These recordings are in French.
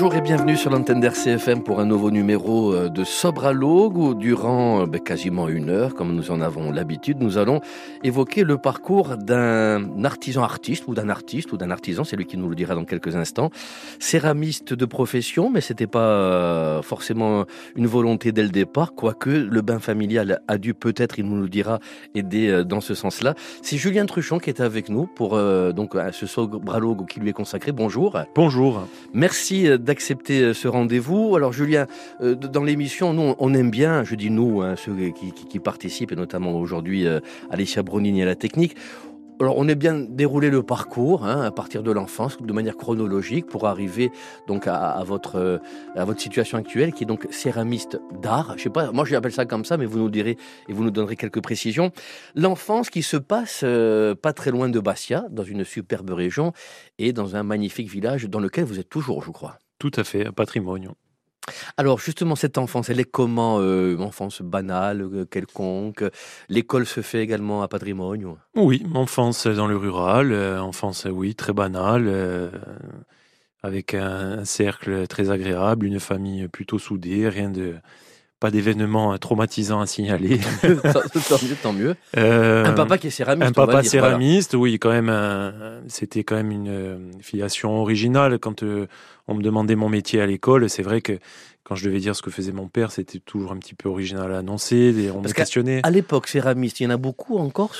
Bonjour et bienvenue sur l'antenne d'RCFM pour un nouveau numéro euh, de Sobre à l'Aube où durant euh, ben, quasiment une heure, comme nous en avons l'habitude, nous allons évoquer le parcours d'un artisan artiste ou d'un artiste ou d'un artisan, c'est lui qui nous le dira dans quelques instants, céramiste de profession, mais c'était pas euh, forcément une volonté dès le départ, quoique le bain familial a dû peut-être, il nous le dira, aider dans ce sens-là. C'est Julien Truchon qui est avec nous pour donc ce Sobre à l'Aube qui lui est consacré. Bonjour. Bonjour. Merci d'accepter euh, ce rendez-vous. Alors Julien, euh, dans l'émission, nous, on aime bien, je dis nous, hein, ceux qui, participent, et notamment aujourd'hui euh, Alicia Bronini à la technique, alors, on est bien déroulé le parcours hein, à partir de l'enfance, de manière chronologique, pour arriver donc à, votre à votre situation actuelle, qui est donc céramiste d'art. Je sais pas, moi j'appelle ça comme ça, mais vous nous direz et vous nous donnerez quelques précisions. L'enfance qui se passe pas très loin de Bastia, dans une superbe région, et dans un magnifique village dans lequel vous êtes toujours, je crois. Tout à fait, un patrimoine. Alors justement, cette enfance, elle est comment euh, Enfance banale, euh, quelconque? L'école se fait également à patrimoine Oui, enfance dans le rural, euh, enfance, oui, très banale, avec un, cercle très agréable, une famille plutôt soudée, rien de pas d'événements euh, traumatisants à signaler. tant mieux, tant mieux. Euh, un papa qui est céramiste. Un papa céramiste, oui, quand même. C'était quand même une euh, filiation originale. Quand on me demandait mon métier à l'école, c'est vrai que quand je devais dire ce que faisait mon père, c'était toujours un petit peu original à annoncer. On me questionnait. À l'époque, céramiste, il y en a beaucoup encore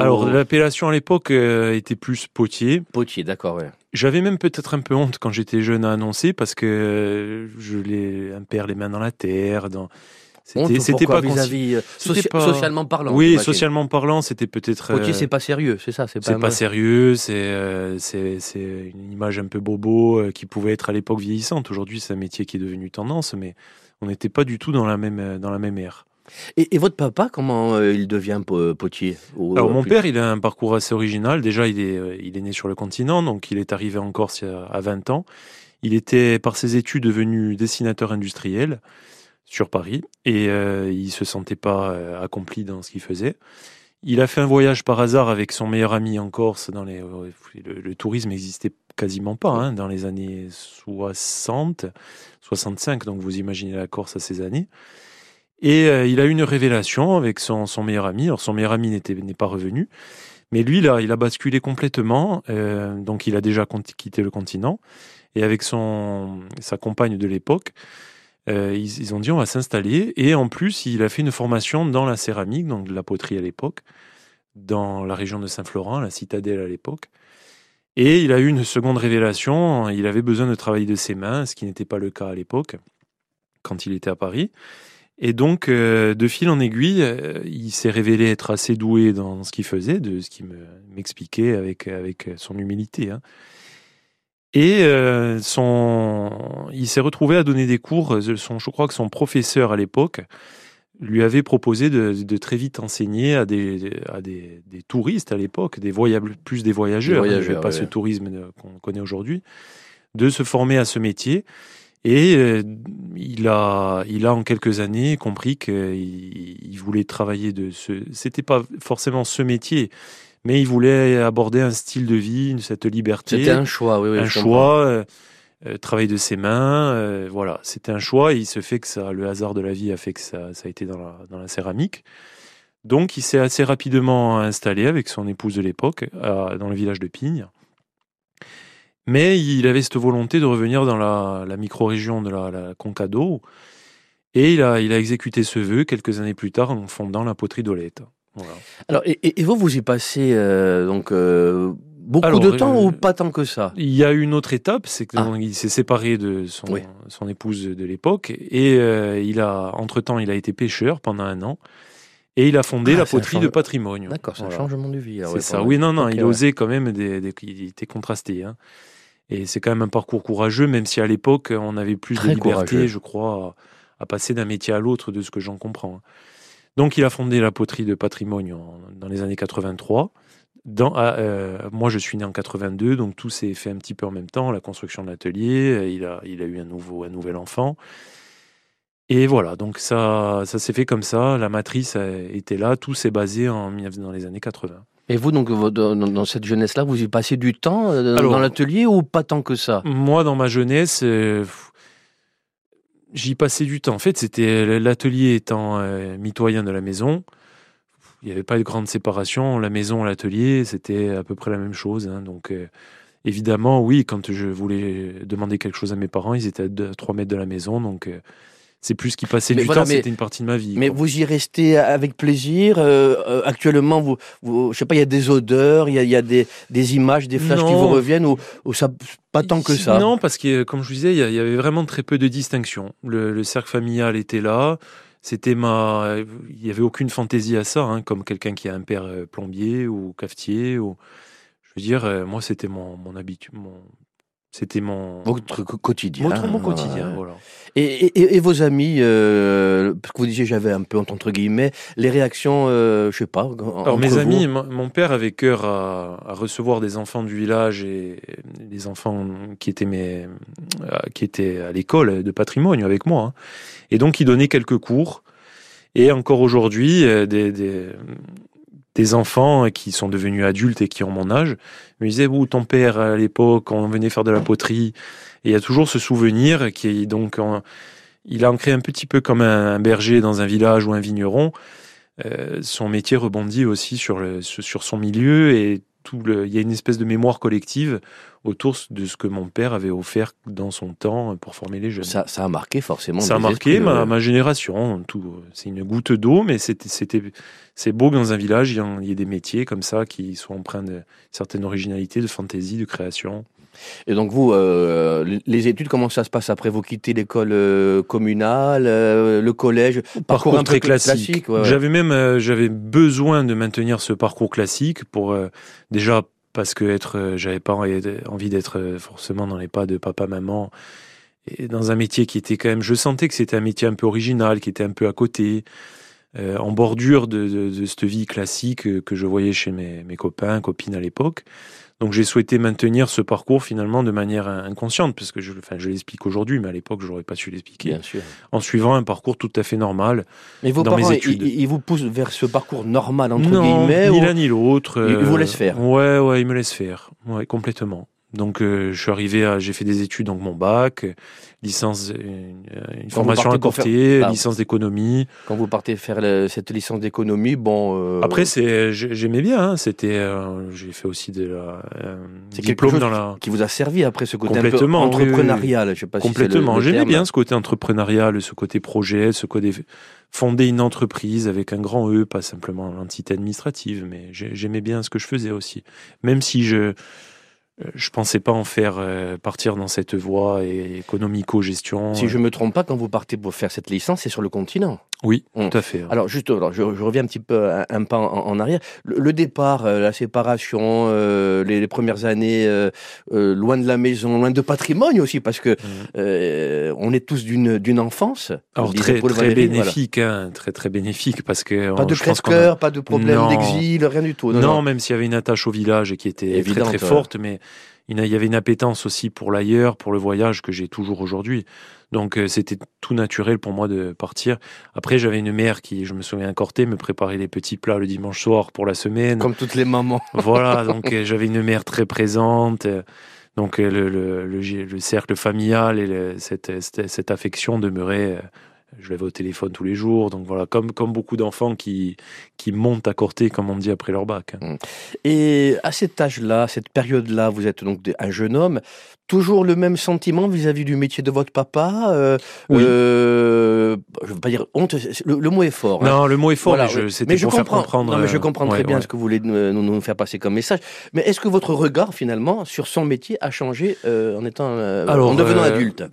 Alors, l'appellation à l'époque était plus potier. Potier, d'accord, ouais. J'avais même peut-être un peu honte quand j'étais jeune à annoncer parce que je les un père les mains dans la terre. Dans... C'était, pas, vis-à-vis, socialement parlant. Oui, socialement parlant, c'était peut-être. Ok, c'est pas sérieux, c'est ça. C'est pas, sérieux. C'est, euh, c'est, c'est une image un peu bobo euh, qui pouvait être à l'époque vieillissante. Aujourd'hui, c'est un métier qui est devenu tendance, mais on n'était pas du tout dans la même dans la même ère. Et, votre papa, comment euh, il devient potier Alors mon père, il a un parcours assez original. Déjà, il est, euh, il est né sur le continent, donc il est arrivé en Corse à 20 ans. Il était, par ses études, devenu dessinateur industriel sur Paris et euh, il se sentait pas accompli dans ce qu'il faisait. Il a fait un voyage par hasard avec son meilleur ami en Corse. Dans les, le, tourisme n'existait quasiment pas hein, dans les années 60, 65. Donc vous imaginez la Corse à ces années. Et euh, il a eu une révélation avec son, son meilleur ami. Alors son meilleur ami n'est pas revenu, mais lui là, il a basculé complètement. Euh, donc il a déjà quitté le continent et avec son sa compagne de l'époque, euh, ils, ont dit on va s'installer. Et en plus, il a fait une formation dans la céramique, donc de la poterie à l'époque, dans la région de Saint-Florent, la citadelle à l'époque. Et il a eu une seconde révélation. Il avait besoin de travailler de ses mains, ce qui n'était pas le cas à l'époque quand il était à Paris. Et donc, euh, de fil en aiguille, euh, il s'est révélé être assez doué dans ce qu'il faisait, de ce qu'il m'expliquait avec, avec son humilité. Hein. Et euh, son, il s'est retrouvé à donner des cours. Son, je crois que son professeur à l'époque lui avait proposé de, de, très vite enseigner à des, à des, des touristes à l'époque, des voyages, plus des voyageurs, hein, pas ce tourisme qu'on connaît aujourd'hui, de se former à ce métier. Et euh, il a, il a en quelques années compris qu'il il voulait travailler de ce. C'était pas forcément ce métier, mais il voulait aborder un style de vie, cette liberté. C'était un choix, oui, oui. Un choix, euh, euh, travail de ses mains, voilà. C'était un choix. Et il se fait que ça, le hasard de la vie a fait que ça, ça a été dans la, dans la céramique. Donc, il s'est assez rapidement installé avec son épouse de l'époque dans le village de Pigne. Mais il avait cette volonté de revenir dans la, la micro-région de la, la, Concado. Et il a, il a exécuté ce vœu quelques années plus tard en fondant la poterie d'Olette. Voilà. Alors, et, et, vous, vous y passez euh, donc euh, beaucoup de temps ou pas tant que ça? Il y a une autre étape, c'est qu'il ah. s'est séparé de son, son épouse de l'époque et euh, il a, entre temps, il a été pêcheur pendant un an. Et il a fondé ah, la poterie de patrimoine. D'accord, c'est un changement de vie. C'est ça. Oui, non, non, il osait quand même, des, des, il était contrasté. Hein. Et c'est quand même un parcours courageux, même si à l'époque, on avait plus de liberté, je crois, à, passer d'un métier à l'autre, de ce que j'en comprends. Donc, il a fondé la poterie de patrimoine dans les années 83. Dans, euh, moi, je suis né en 82, donc tout s'est fait un petit peu en même temps. La construction de l'atelier, il a, il a eu un, nouveau, un nouvel enfant. Et voilà, donc ça, ça s'est fait comme ça. La matrice était là, tout s'est basé en, dans les années 80. Et vous, donc, dans cette jeunesse-là, vous y passez du temps dans l'atelier ou pas tant que ça? Moi, dans ma jeunesse, j'y passais du temps. En fait, c'était l'atelier étant mitoyen de la maison. Il n'y avait pas de grande séparation. La maison, l'atelier, c'était à peu près la même chose. Hein. donc, évidemment, oui, quand je voulais demander quelque chose à mes parents, ils étaient à 3 mètres de la maison. Donc, c'est plus qui passait du temps, c'était une partie de ma vie. Mais vous y restez avec plaisir. Euh, euh, actuellement, vous, vous, je sais pas, il y a des odeurs, il y a, y a des, des, images, des flashs qui vous reviennent, ou, ou, ça, pas tant que ça. Non, parce que comme je vous disais, il y, avait vraiment très peu de distinction. Le, cercle familial était là. C'était ma, il y avait aucune fantaisie à ça, hein, comme quelqu'un qui a un père euh, plombier ou cafetier ou, je veux dire, moi c'était mon, mon habitude, mon, c'était mon votre quotidien. Mon, quotidien, voilà. Et, et, et, vos amis, euh, parce que vous disiez j'avais un peu entre guillemets les réactions, euh, je sais pas. Alors mes amis, mon père avait cœur à, à, recevoir des enfants du village et des enfants qui étaient mes, euh, qui étaient à l'école de patrimoine avec moi. Hein. Et donc il donnait quelques cours. Et encore aujourd'hui, euh, des, des, des enfants qui sont devenus adultes et qui ont mon âge. Me disaient où ton père à l'époque on venait faire de la poterie. Et il y a toujours ce souvenir qui est donc il a ancré un petit peu comme un, berger dans un village ou un vigneron. Euh, son métier rebondit aussi sur le sur son milieu et tout le, il y a une espèce de mémoire collective autour de ce que mon père avait offert dans son temps pour former les jeunes. Ça, ça a marqué forcément. Ça a marqué ma, ma, génération. Tout, c'est une goutte d'eau, mais c'était, c'est beau dans un village, il y, ait des métiers comme ça qui sont empreints de certaines originalités, de fantaisie, de création. Et donc vous, euh, les études, comment ça se passe après? Vous quittez l'école euh, communale, euh, le collège, parcours, un très classique. J'avais même, j'avais besoin de maintenir ce parcours classique pour déjà parce que être, j'avais pas envie d'être forcément dans les pas de papa maman et dans un métier qui était quand même, je sentais que c'était un métier un peu original, qui était un peu à côté. en bordure de, cette vie classique que je voyais chez mes copains, copines à l'époque. Donc j'ai souhaité maintenir ce parcours finalement de manière inconsciente, parce que je, enfin, je l'explique aujourd'hui, mais à l'époque j'aurais pas su l'expliquer. Bien sûr. En suivant un parcours tout à fait normal. Mais vos dans parents, mes études. Ils, vous poussent vers ce parcours normal entre non, guillemets. Ni l'un ni l'autre. Ils vous laissent faire? Ouais, ouais, ils me laissent faire. Ouais, complètement. Donc euh, je suis arrivé à, j'ai fait des études, donc mon bac, licence, une, une formation à faire... licence d'économie. Quand vous partez faire cette licence d'économie, bon. Euh... Après c'est, j'aimais bien. Hein, c'était, euh, j'ai fait aussi de la euh, diplôme dans la. Qui vous a servi après ce côté un peu entrepreneurial, oui, je sais pas Complètement. Si j'aimais bien ce côté entrepreneurial, ce côté projet, ce côté fonder une entreprise avec un grand E, pas simplement l'entité administrative, mais j'aimais bien ce que je faisais aussi, même si je euh, je pensais pas en faire euh, partir dans cette voie économico-gestion. Si je me trompe pas, quand vous partez pour faire cette licence, c'est sur le continent. Oui, hum. tout à fait. Alors juste, je, reviens un petit peu un, pas en, arrière. Le, départ, euh, la séparation, les, premières années loin de la maison, loin de patrimoine aussi, parce que hum. on est tous d'une d'une enfance. Alors très très bénéfique, hein, très très bénéfique, parce que pas de crève-cœur, pas de problème d'exil, rien du tout. Non, même s'il y avait une attache au village qui était très très forte, mais il y avait une appétence aussi pour l'ailleurs, pour le voyage que j'ai toujours aujourd'hui. Donc euh, c'était tout naturel pour moi de partir. Après j'avais une mère qui, je me souviens encore, me préparait les petits plats le dimanche soir pour la semaine. Comme toutes les mamans. voilà, donc euh, j'avais une mère très présente. Donc euh, le, le, le, cercle familial et cette, cette, cette, affection demeurait je l'avais au téléphone tous les jours. Donc voilà, comme, comme beaucoup d'enfants qui, qui montent à corter, comme on dit, après leur bac. Mmh. Et à cet âge-là, cette période-là, vous êtes donc un jeune homme, toujours le même sentiment vis-à-vis du métier de votre papa euh, oui. euh, Je ne veux pas dire honte, le, mot est fort. Hein. Non, le mot est fort, mais, je, c'était pour comprends, faire comprendre. Non, mais je comprends très bien ce que vous voulez nous, nous, faire passer comme message. Mais est-ce que votre regard, finalement, sur son métier a changé euh, en, étant, euh, Alors, en devenant euh, adulte?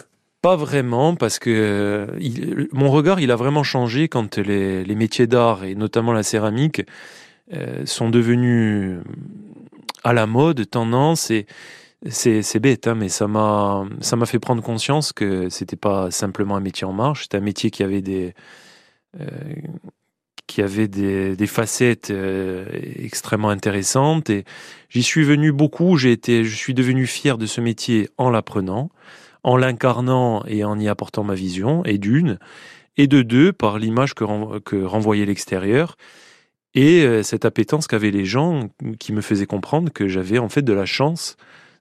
Pas vraiment, parce que il, mon regard, il a vraiment changé quand les, métiers d'art, et notamment la céramique, euh, sont devenus à la mode, tendance, et c'est bête, hein, mais ça m'a fait prendre conscience que c'était pas simplement un métier en marche, c'était un métier qui avait des euh, qui avait des, facettes euh, extrêmement intéressantes et j'y suis venu beaucoup. J'ai été, je suis devenu fier de ce métier en l'apprenant en l'incarnant et en y apportant ma vision, et d'une, et de deux, par l'image que, renvoyait l'extérieur. et euh, cette appétence qu'avaient les gens qui me faisaient comprendre que j'avais en fait de la chance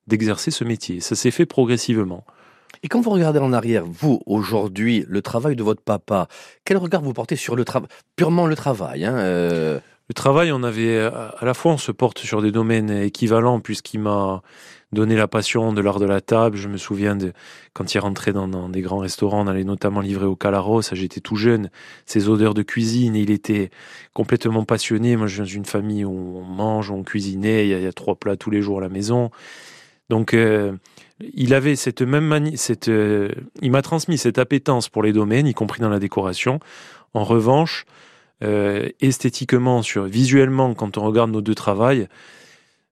d'exercer ce métier. Ça s'est fait progressivement. Et quand vous regardez en arrière, vous, aujourd'hui, le travail de votre papa, quel regard vous portez sur le travail, purement le travail hein, euh? Le travail, on avait, à la fois, on se porte sur des domaines équivalents, puisqu'il m'a donné la passion de l'art de la table. Je me souviens de quand il rentrait dans, des grands restaurants, on allait notamment livrer au Calaros, j'étais tout jeune, ces odeurs de cuisine, il était complètement passionné. Moi, je viens d'une famille où on mange, on cuisinait, il y a, il y a trois plats tous les jours à la maison. Donc, euh, il avait cette même manie, cette, euh, il m'a transmis cette appétence pour les domaines, y compris dans la décoration. En revanche, euh, esthétiquement, sur visuellement, quand on regarde nos deux travails,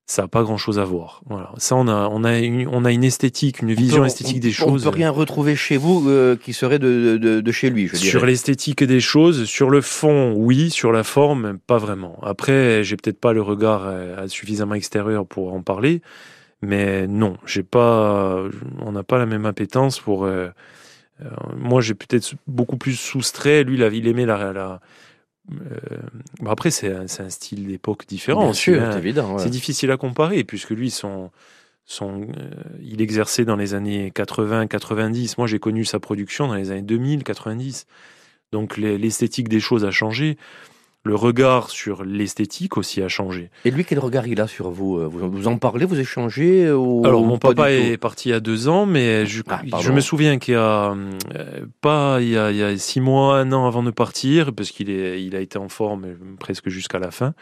ça n'a pas grand chose à voir. Voilà. Ça, on a, on a, une, on a une esthétique, une vision peut- esthétique on- des choses. On peut rien retrouver chez vous euh, qui serait de, de, de chez lui, je Sur dirais. l'esthétique des choses, sur le fond, oui, sur la forme, pas vraiment. Après, j'ai peut-être pas le regard euh, suffisamment extérieur pour en parler, mais non, j'ai pas, on n'a pas la même appétence pour. euh, euh, moi, j'ai peut-être beaucoup plus soustrait. Lui, là, il aimait la. la euh, bon, après, c'est un, style d'époque différent. Hein. c'est ouais. Difficile à comparer puisque lui, son, son, euh, il exerçait dans les années 80, 90. Moi, j'ai connu sa production dans les années 2000, 90. Donc les- l'esthétique des choses a changé. Le regard sur l'esthétique aussi a changé. Et lui, quel regard il a sur vous euh, vous, en parlez, vous échangez ou Alors mon pas papa est parti il y a deux ans, mais je, Ah, pardon. je me souviens qu'il y a euh, pas il y a, il y a six mois, un an avant de partir, parce qu'il est il a été en forme euh, presque jusqu'à la fin.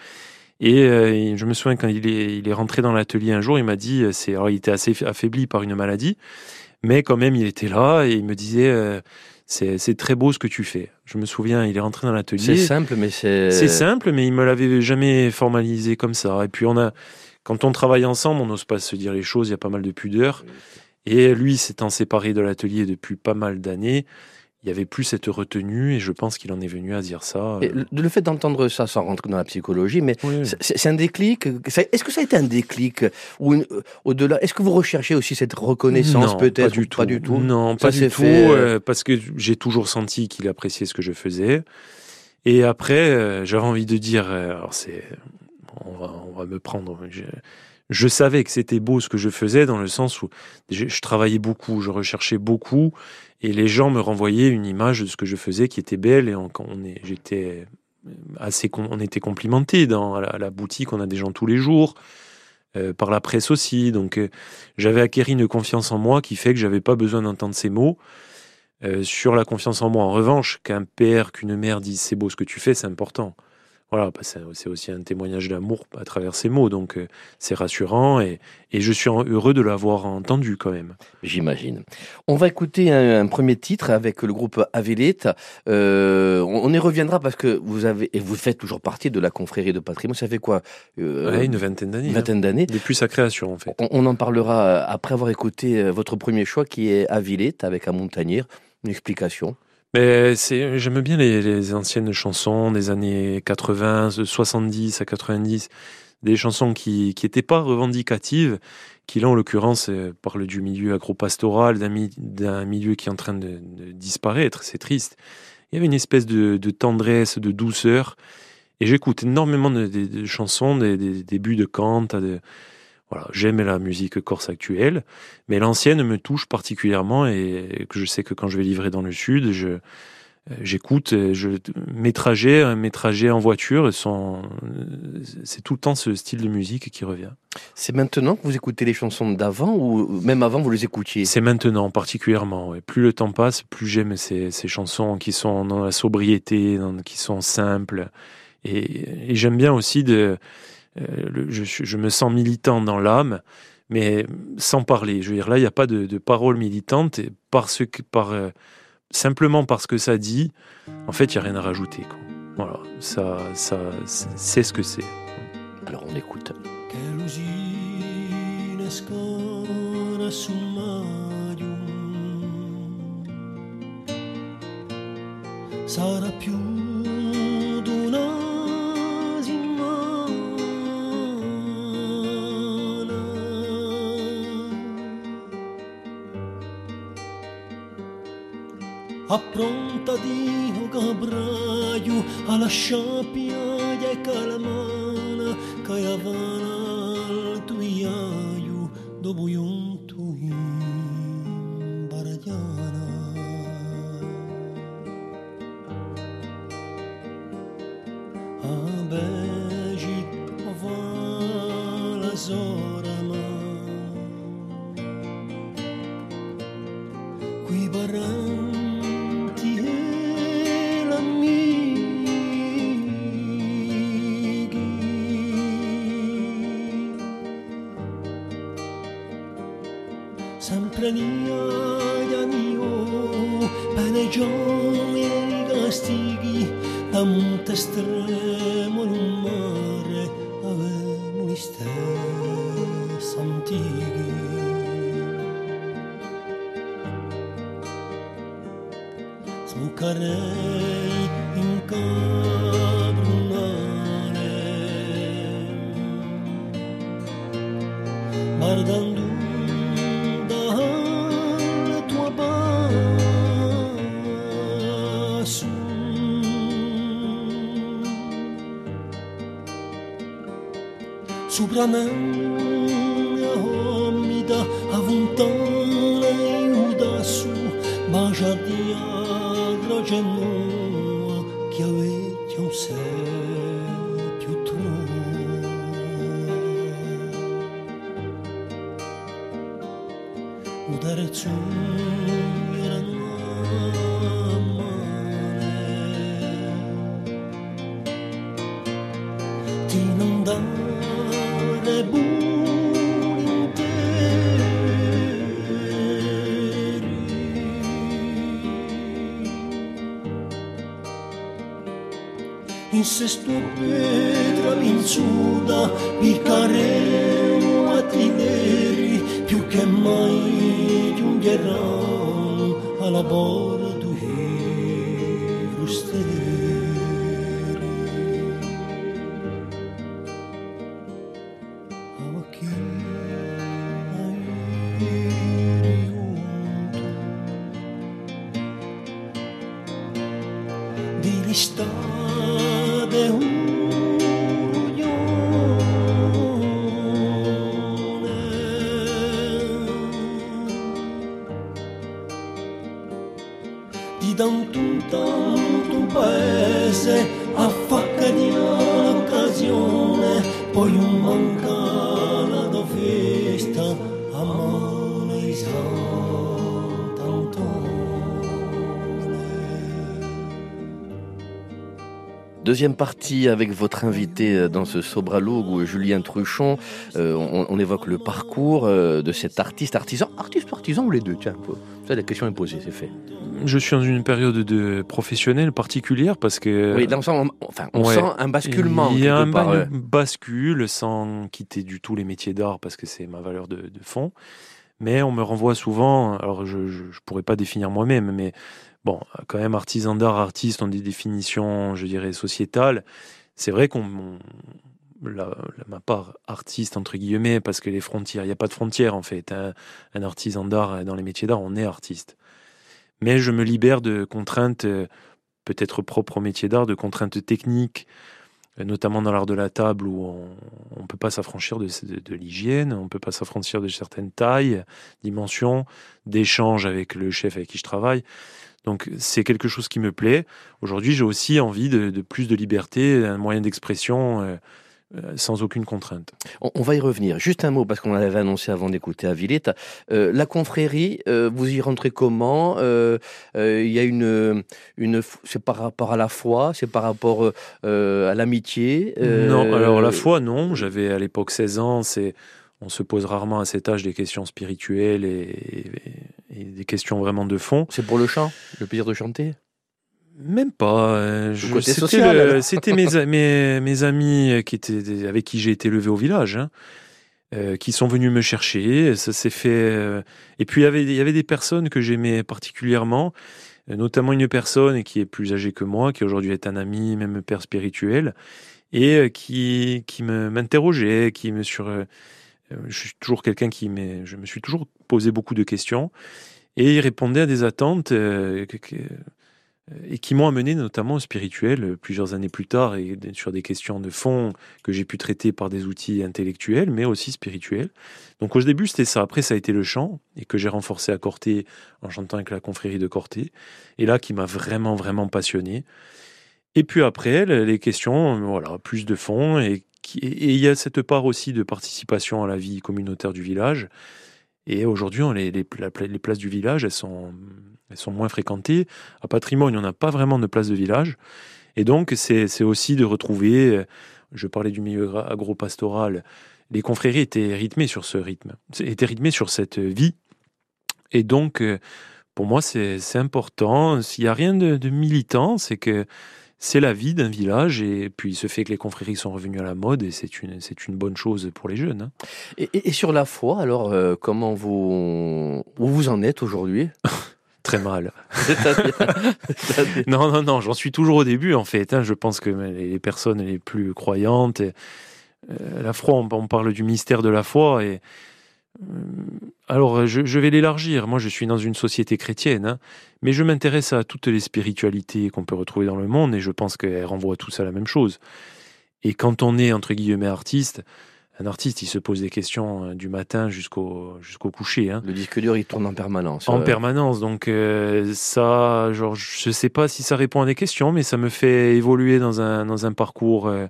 Et euh, je me souviens quand il est il est rentré dans l'atelier un jour, il m'a dit c'est alors il était assez affaibli par une maladie, mais quand même il était là et il me disait euh, c'est c'est très beau ce que tu fais. Je me souviens, il est rentré dans C'est l'atelier. simple, mais c'est. C'est simple, mais il me l'avait jamais formalisé comme ça. Et puis on a, quand on travaille ensemble, on n'ose pas se dire les choses. Il y a pas mal de pudeur. Et lui s'étant séparé de l'atelier depuis pas mal d'années, il y avait plus cette retenue. Et je pense qu'il en est venu à dire ça. Et le, fait d'entendre ça sans rentrer dans la psychologie, mais Oui. c'est un déclic. Est-ce que ça a été un déclic ou euh, au-delà Est-ce que vous recherchez aussi cette reconnaissance peut-être pas du ou tout. Pas du tout? Non, Ça pas du tout. fait, euh, euh, parce que j'ai toujours senti qu'il appréciait ce que je faisais. Et après, euh, j'avais envie de dire, euh, alors c'est, on va, on va me prendre. Je, je savais que c'était beau ce que je faisais dans le sens où je travaillais beaucoup, je recherchais beaucoup, et les gens me renvoyaient une image de ce que je faisais qui était belle. Et on, est, j'étais assez, on était complimenté dans la, boutique. On a des gens tous les jours. euh, par la presse aussi, donc euh, j'avais acquéri une confiance en moi qui fait que j'avais pas besoin d'entendre ces mots. Euh, sur la confiance en moi, en revanche, qu'un père, qu'une mère disent c'est beau ce que tu fais, c'est important. Voilà, bah, c'est aussi un témoignage d'amour à travers ces mots, donc euh, c'est rassurant et, et je suis heureux de l'avoir entendu quand même. J'imagine. On va écouter un, un premier titre avec le groupe Avelite. Euh, on, y reviendra parce que vous avez et vous faites toujours partie de la confrérie de patrimoine. Ça fait quoi euh, Ouais, une vingtaine d'années. une hein. vingtaine d'années. Depuis sa création, en fait. On, on en parlera euh, après avoir écouté votre premier choix qui est Avilette avec un montagnier. Une explication. Mais j'aime bien les, anciennes chansons des années 80, de 70 à 90, des chansons qui qui étaient pas revendicatives, qui là en l'occurrence euh, parlent du milieu agropastoral, d'un, mi- d'un milieu qui est en train de, disparaître, c'est triste. Il y avait une espèce de, tendresse, de douceur, et j'écoute énormément de, chansons, des, des débuts de Kant, de, voilà, j'aime la musique corse actuelle, mais l'ancienne me touche particulièrement et que je sais que quand je vais livrer dans le sud, je euh, j'écoute, euh, je mes trajets, euh, mes trajets en voiture sont, c'est tout le temps ce style de musique qui revient. C'est maintenant que vous écoutez les chansons d'avant ou même avant vous les écoutiez? C'est maintenant particulièrement. ouais. Plus le temps passe, plus j'aime ces, ces chansons qui sont dans la sobriété, dans- qui sont simples. Et, et j'aime bien aussi de. Euh, le- je, me sens militant dans l'âme, mais sans parler. Je veux dire, là, il n'y a pas de, de paroles militantes, et parce que, par, euh, simplement parce que ça dit, en fait, il n'y a rien à rajouter. quoi. Voilà, ça, ça, c'est ce que c'est. Alors on écoute. sarà più Appronta prontadino Gabraio, alla sciapiaia e calamana, caiavana al tuiaio, dopo un tuin baradiana. A beji ovala zona, sopra me in sesto petra l'insuda il carremo a trineri più che mai giungeranno alla bocca Deuxième partie avec votre invité euh, dans ce Sobralogue, Julien Truchon. Euh, on, on évoque le parcours euh, de cet artiste, artisan, artiste artisan ou les deux Tiens, ça la question est posée, c'est fait. Je suis dans une période de professionnelle particulière parce que Oui, dans le sens, on- enfin, on Ouais. sent un basculement. Il y a un part, bascule sans quitter du tout les métiers d'art parce que c'est ma valeur de, de fond. Mais on me renvoie souvent, alors je ne pourrais pas définir moi-même, mais bon, quand même, artisan d'art, artiste ont des définitions, je dirais, sociétales. C'est vrai qu'on. ma part artiste, entre guillemets, parce que les frontières, il n'y a pas de frontières en fait. Un, un artisan d'art, dans les métiers d'art, on est artiste. Mais je me libère de contraintes, euh, peut-être propres au métier d'art, de contraintes techniques, notamment dans l'art de la table où on ne peut pas s'affranchir de, l'hygiène, on ne peut pas s'affranchir de certaines tailles, dimensions, d'échanges avec le chef avec qui je travaille. Donc c'est quelque chose qui me plaît. Aujourd'hui, j'ai aussi envie de, plus de liberté, un moyen d'expression euh, sans aucune contrainte. On, va y revenir. Juste un mot, parce qu'on l'avait annoncé avant d'écouter Avilette. Euh, la confrérie, euh, vous y rentrez comment? Euh, euh, Il y a une, une, c'est par rapport à la foi, c'est par rapport euh, à l'amitié. euh, Non, alors la foi, non. J'avais à l'époque 16 ans. C'est, on se pose rarement à cet âge des questions spirituelles et, et- et des questions vraiment de fond. C'est pour le chant, le plaisir de chanter? Même pas. euh, c'était mes, a- mes, mes amis qui étaient, avec qui j'ai été élevé au village, hein, euh, qui sont venus me chercher. Ça s'est fait. euh, Et puis il y avait, il y avait des personnes que j'aimais particulièrement, euh, notamment une personne qui est plus âgée que moi, qui aujourd'hui est un ami, même père spirituel, et qui, qui me m'interrogeait, qui me sur. je suis toujours quelqu'un qui. Je me suis toujours posé beaucoup de questions. Et il répondait à des attentes et qui m'ont amené notamment au spirituel plusieurs années plus tard et sur des questions de fond que j'ai pu traiter par des outils intellectuels mais aussi spirituels. Donc au début c'était ça, après ça a été le chant et que j'ai renforcé à Corté en chantant avec la confrérie de Corté et là qui m'a vraiment vraiment passionné. Et puis après les questions voilà, plus de fond et et il y a cette part aussi de participation à la vie communautaire du village. Et aujourd'hui, les, places du village, elles sont, elles sont moins fréquentées. À Patrimoine, on n'a pas vraiment de place de village. Et donc, c'est aussi de retrouver, je parlais du milieu agro-pastoral, les confréries étaient rythmées sur ce rythme, étaient rythmées sur cette vie. Et donc, pour moi, c'est important. S'il n'y a rien de militant, c'est que c'est la vie d'un village et puis il se fait que les confréries sont revenues à la mode et c'est une, c'est une bonne chose pour les jeunes. Hein. Et, sur la foi, alors euh, comment vous, où vous en êtes aujourd'hui? Très mal. non, non, non, j'en suis toujours au début en fait. Hein. Je pense que les personnes les plus croyantes, euh, la foi, on, parle du mystère de la foi et alors, je, vais l'élargir. Moi, je suis dans une société chrétienne, hein. mais je m'intéresse à toutes les spiritualités qu'on peut retrouver dans le monde et je pense qu'elles renvoient tous à la même chose. Et quand on est, entre guillemets, artiste, un artiste, il se pose des questions euh, du matin jusqu'au jusqu'au coucher. Hein. Le disque dur, il tourne en permanence. En permanence. Donc, euh, ça, genre, je sais pas si ça répond à des questions, mais ça me fait évoluer dans un, dans un parcours. Euh,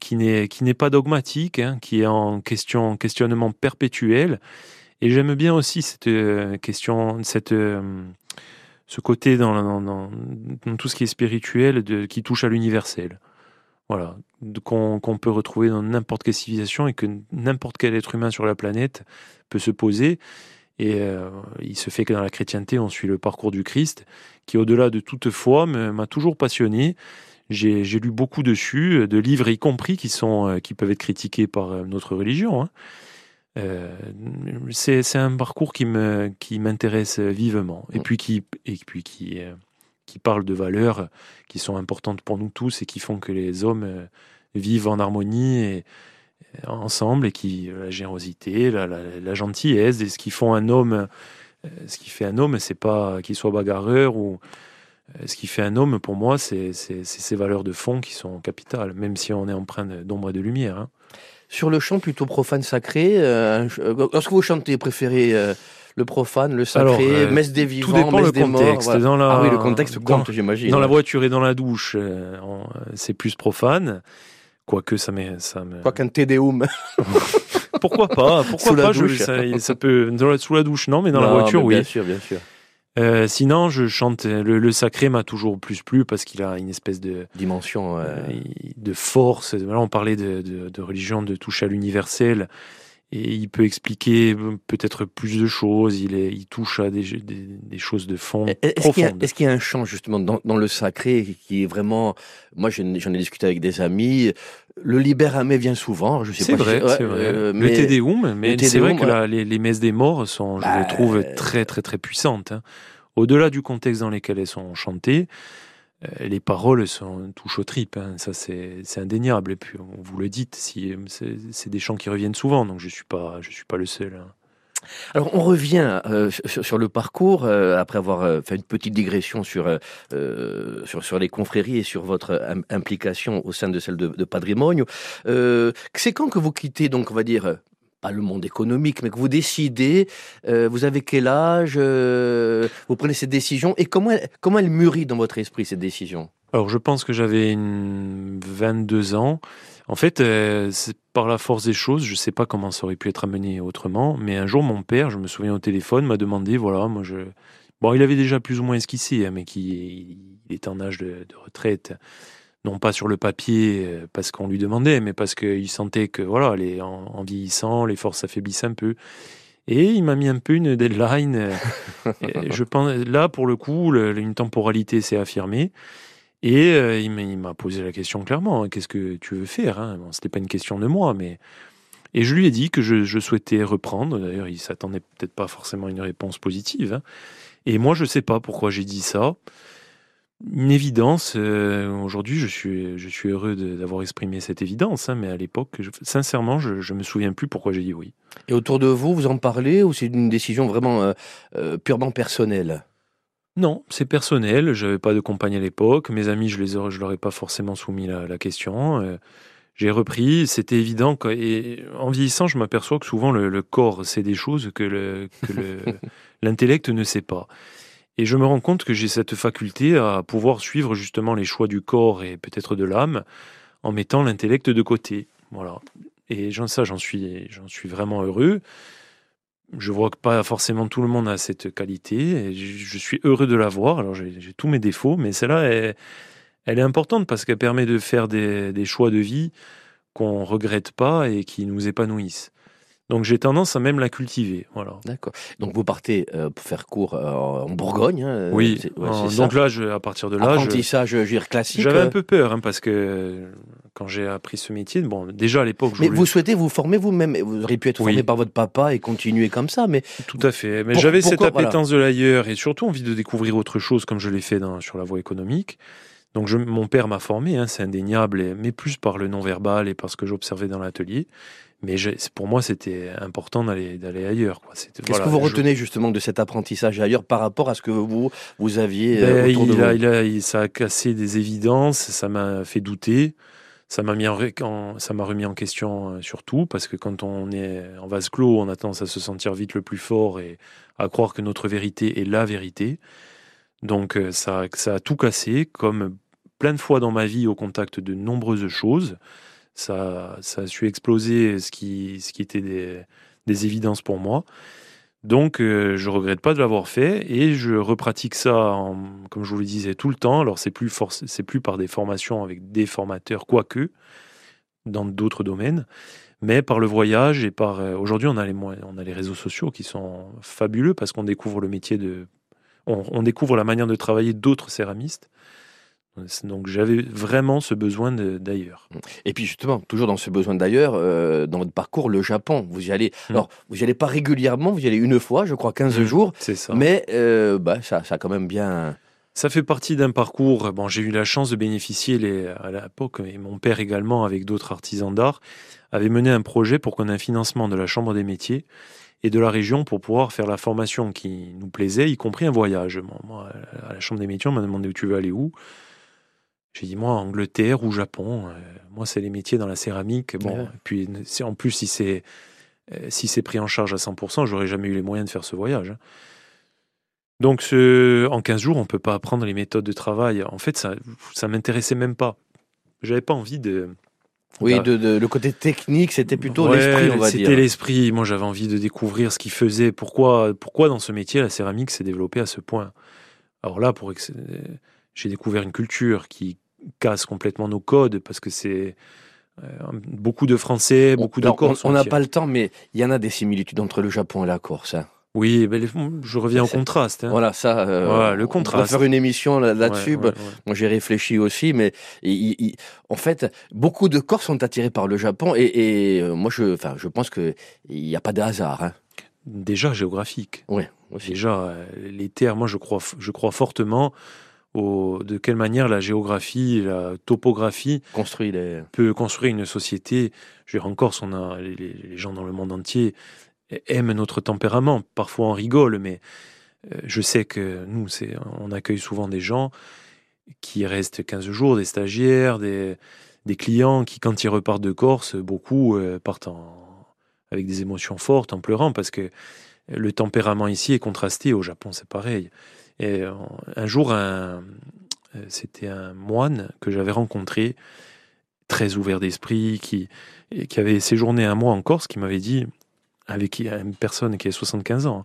qui n'est qui n'est pas dogmatique, hein, qui est en question questionnement perpétuel. Et j'aime bien aussi cette euh, question, cette euh, ce côté dans, tout ce qui est spirituel, qui touche à l'universel. Voilà, qu'on peut retrouver dans n'importe quelle civilisation et que n'importe quel être humain sur la planète peut se poser. Et il se fait que dans la chrétienté, on suit le parcours du Christ, qui au-delà de toute foi m'a toujours passionné. J'ai lu beaucoup dessus, euh, de livres y compris qui, sont, euh, qui peuvent être critiqués par euh, notre religion. Hein. c'est un parcours qui m'intéresse qui vivement et puis qui, et puis qui, qui parle de valeurs qui sont importantes pour nous tous et qui font que les hommes vivent en harmonie et, ensemble et qui la générosité, la, la, gentillesse et ce qui font un homme, ce qui fait un homme, c'est pas qu'il soit bagarreur ou ce qui fait un homme, pour moi, c'est ces valeurs de fond qui sont capitales, même si on est empreint d'ombre et de lumière. Hein. Sur le chant plutôt profane sacré, euh, euh, lorsque vous chantez, préférez le profane, le sacré, messe des vivants, tout dépend messe le des contexte. morts. Dans la, ah oui, le contexte compte, j'imagine. Dans la voiture et dans la douche, c'est plus profane. Quoique ça me. Ça me... Quoiqu'un Tédéum. Pourquoi pas Pourquoi sous pas la douche. Je, ça, peut sous la douche non, mais dans la voiture oui. Bien sûr, bien sûr. Euh, sinon, je chante le, sacré m'a toujours plus plu parce qu'il a une espèce de dimension, euh, de force. Là, on parlait de, de, de religion, de touche à l'universel et il peut expliquer peut-être plus de choses. Il, est, il touche à des, des, des choses de fond est-ce profondes. Est-ce qu'il y a un champ justement dans, dans, le sacré qui est vraiment Moi, j'en ai discuté avec des amis. Le libéramé vient souvent. Je sais c'est vrai, c'est vrai. Euh, mais, le Tédéum, mais c'est vrai que les, les, messes des morts sont, je les bah, trouve très très très puissantes. Hein. Au-delà du contexte dans lequel elles sont chantées, euh, les paroles sont touchent aux tripes, hein. ça c'est indéniable. Et puis on vous le dit, si, c'est des chants qui reviennent souvent, donc je suis pas je suis pas le seul. Hein. Alors on revient euh, sur, le parcours euh, après avoir fait une petite digression sur, sur, les confréries et sur votre implication au sein de celle de, de c'est quand que vous quittez donc on va dire pas le monde économique, mais que vous décidez, euh, vous avez quel âge, euh, vous prenez cette décision, et comment elle, comment elle mûrit dans votre esprit, cette décision? Alors, je pense que j'avais 22 ans. En fait, euh, c'est par la force des choses, je ne sais pas comment ça aurait pu être amené autrement, mais un jour, mon père, je me souviens au téléphone, m'a demandé, voilà, moi je... Bon, il avait déjà plus ou moins esquissé, hein, mais qui il est en âge de, de retraite non pas sur le papier euh, parce qu'on lui demandait, mais parce qu'il sentait que voilà, les, en, vieillissant, les forces s'affaiblissent un peu. Et il m'a mis un peu une deadline. Euh, je pense là pour le coup, une temporalité s'est affirmée. Et euh, il m'a posé la question clairement qu'est-ce que tu veux faire hein? Bon, C'était pas une question de moi, mais et je lui ai dit que je, souhaitais reprendre. D'ailleurs, il s'attendait peut-être pas forcément à une réponse positive. Hein. Et moi, je sais pas pourquoi j'ai dit ça une évidence. Euh, aujourd'hui, je suis, heureux d'avoir exprimé cette évidence, hein, mais à l'époque, sincèrement, je ne me souviens plus pourquoi j'ai dit oui. Et autour de vous, vous en parlez ou c'est une décision vraiment euh, purement personnelle? Non, c'est personnel. Je n'avais pas de compagne à l'époque. Mes amis, je les je leur ai pas forcément soumis la, question. j'ai repris. C'était évident. Et en vieillissant, je m'aperçois que souvent le, corps sait des choses que l'intellect ne sait pas. Et je me rends compte que j'ai cette faculté à pouvoir suivre justement les choix du corps et peut-être de l'âme en mettant l'intellect de côté. Voilà. Et ça, j'en suis, j'en suis vraiment heureux. Je vois que pas forcément tout le monde a cette qualité. Je suis heureux de l'avoir. Alors j'ai tous mes défauts, mais celle-là, elle, elle, est importante parce qu'elle permet de faire des, des choix de vie qu'on regrette pas et qui nous épanouissent. Donc j'ai tendance à même la cultiver. Voilà. D'accord. Donc vous partez euh, pour faire cours euh, en Bourgogne. Hein, oui. donc là, je, à partir de là, apprentissage, je, je classique. J'avais un euh. peu peur hein, parce que quand j'ai appris ce métier, bon, déjà à l'époque. Mais vous souhaitez vous former vous-même. Vous auriez pu être formé par votre papa et continuer comme ça, mais. Tout à fait. Mais j'avais cette appétence de l'ailleurs et surtout envie de découvrir autre chose, comme je l'ai fait dans, sur la voie économique. Donc je, mon père m'a formé, hein, c'est indéniable, mais plus par le non-verbal et parce que j'observais dans l'atelier. Mais pour moi, c'était important d'aller d'aller ailleurs. Qu'est-ce que vous retenez justement de cet apprentissage ailleurs par rapport à ce que vous vous aviez euh, ben, autour il de a, Il a, il, ça a cassé des évidences, ça m'a fait douter, ça m'a mis en, ça m'a remis en question euh, surtout parce que quand on est en vase clos, on a tendance à se sentir vite le plus fort et à croire que notre vérité est la vérité. Donc euh, ça, ça a tout cassé, comme plein de fois dans ma vie au contact de nombreuses choses ça, ça a su exploser ce qui, ce qui était des, évidences pour moi. Donc, euh, je regrette pas de l'avoir fait et je repratique ça, comme je vous le disais, tout le temps. Alors, c'est plus plus par des formations avec des formateurs, quoique, dans d'autres domaines, mais par le voyage et par. Euh, aujourd'hui, on a les on a les réseaux sociaux qui sont fabuleux parce qu'on découvre le métier de, on découvre la manière de travailler d'autres céramistes. Donc j'avais vraiment ce besoin d'ailleurs. Et puis justement, toujours dans ce besoin d'ailleurs, euh, dans votre parcours, le Japon, vous y allez. Hmm. Alors, vous y allez pas régulièrement, vous y allez une fois, je crois, 15 hmm. jours. C'est ça. Mais euh, bah, ça, ça a quand même bien. Ça fait partie d'un parcours. Bon, j'ai eu la chance de bénéficier les, à l'époque, et mon père également, avec d'autres artisans d'art, avait mené un projet pour qu'on ait un financement de la Chambre des métiers et de la région pour pouvoir faire la formation qui nous plaisait, y compris un voyage. Moi, à la Chambre des métiers, on m'a demandé où tu veux aller où. J'ai dit, moi, Angleterre ou Japon, euh, moi, c'est les métiers dans la céramique. Bon, puis en plus, si c'est euh, si c'est pris en charge à 100%, j'aurais jamais eu les moyens de faire ce voyage. Hein. Donc, ce, en 15 jours, on peut pas apprendre les méthodes de travail. En fait, ça ça m'intéressait même pas. J'avais pas envie de. Oui, de, le côté technique, c'était plutôt l'esprit, on va dire. C'était l'esprit. Moi, j'avais envie de découvrir ce qu'il faisait. Pourquoi, pourquoi dans ce métier, la céramique s'est développée à ce point Alors là, pour j'ai découvert une culture qui casse complètement nos codes parce que c'est euh, beaucoup de Français, beaucoup de Corses. On n'a pas le temps, mais il y en a des similitudes entre le Japon et la Corse. Hein. Oui, je reviens au contraste. Hein. Voilà, ça. Euh, le contraste. On va faire une émission là-dessus. Bah, moi, j'ai réfléchi aussi, mais en fait, beaucoup de Corses sont attirés par le Japon, et, euh, moi, je, enfin, je pense que il n'y a pas de hasard. Hein. Déjà géographique. Oui. Déjà, les terres. Moi, je crois, je crois fortement de quelle manière la géographie, la topographie peut construire une société. Je veux dire, encore, on a, les, gens dans le monde entier aiment notre tempérament. Parfois, on rigole, mais euh, je sais que nous, on accueille souvent des gens qui restent 15 jours, des stagiaires, des, clients qui, quand ils repartent de Corse, beaucoup euh, partent avec des émotions fortes, en pleurant, parce que le tempérament ici est contrasté. Au Japon, c'est pareil. Et euh, un jour, euh, c'était un moine que j'avais rencontré, très ouvert d'esprit, qui, qui avait séjourné un mois en Corse, qui m'avait dit, avec une personne qui a 75 ans,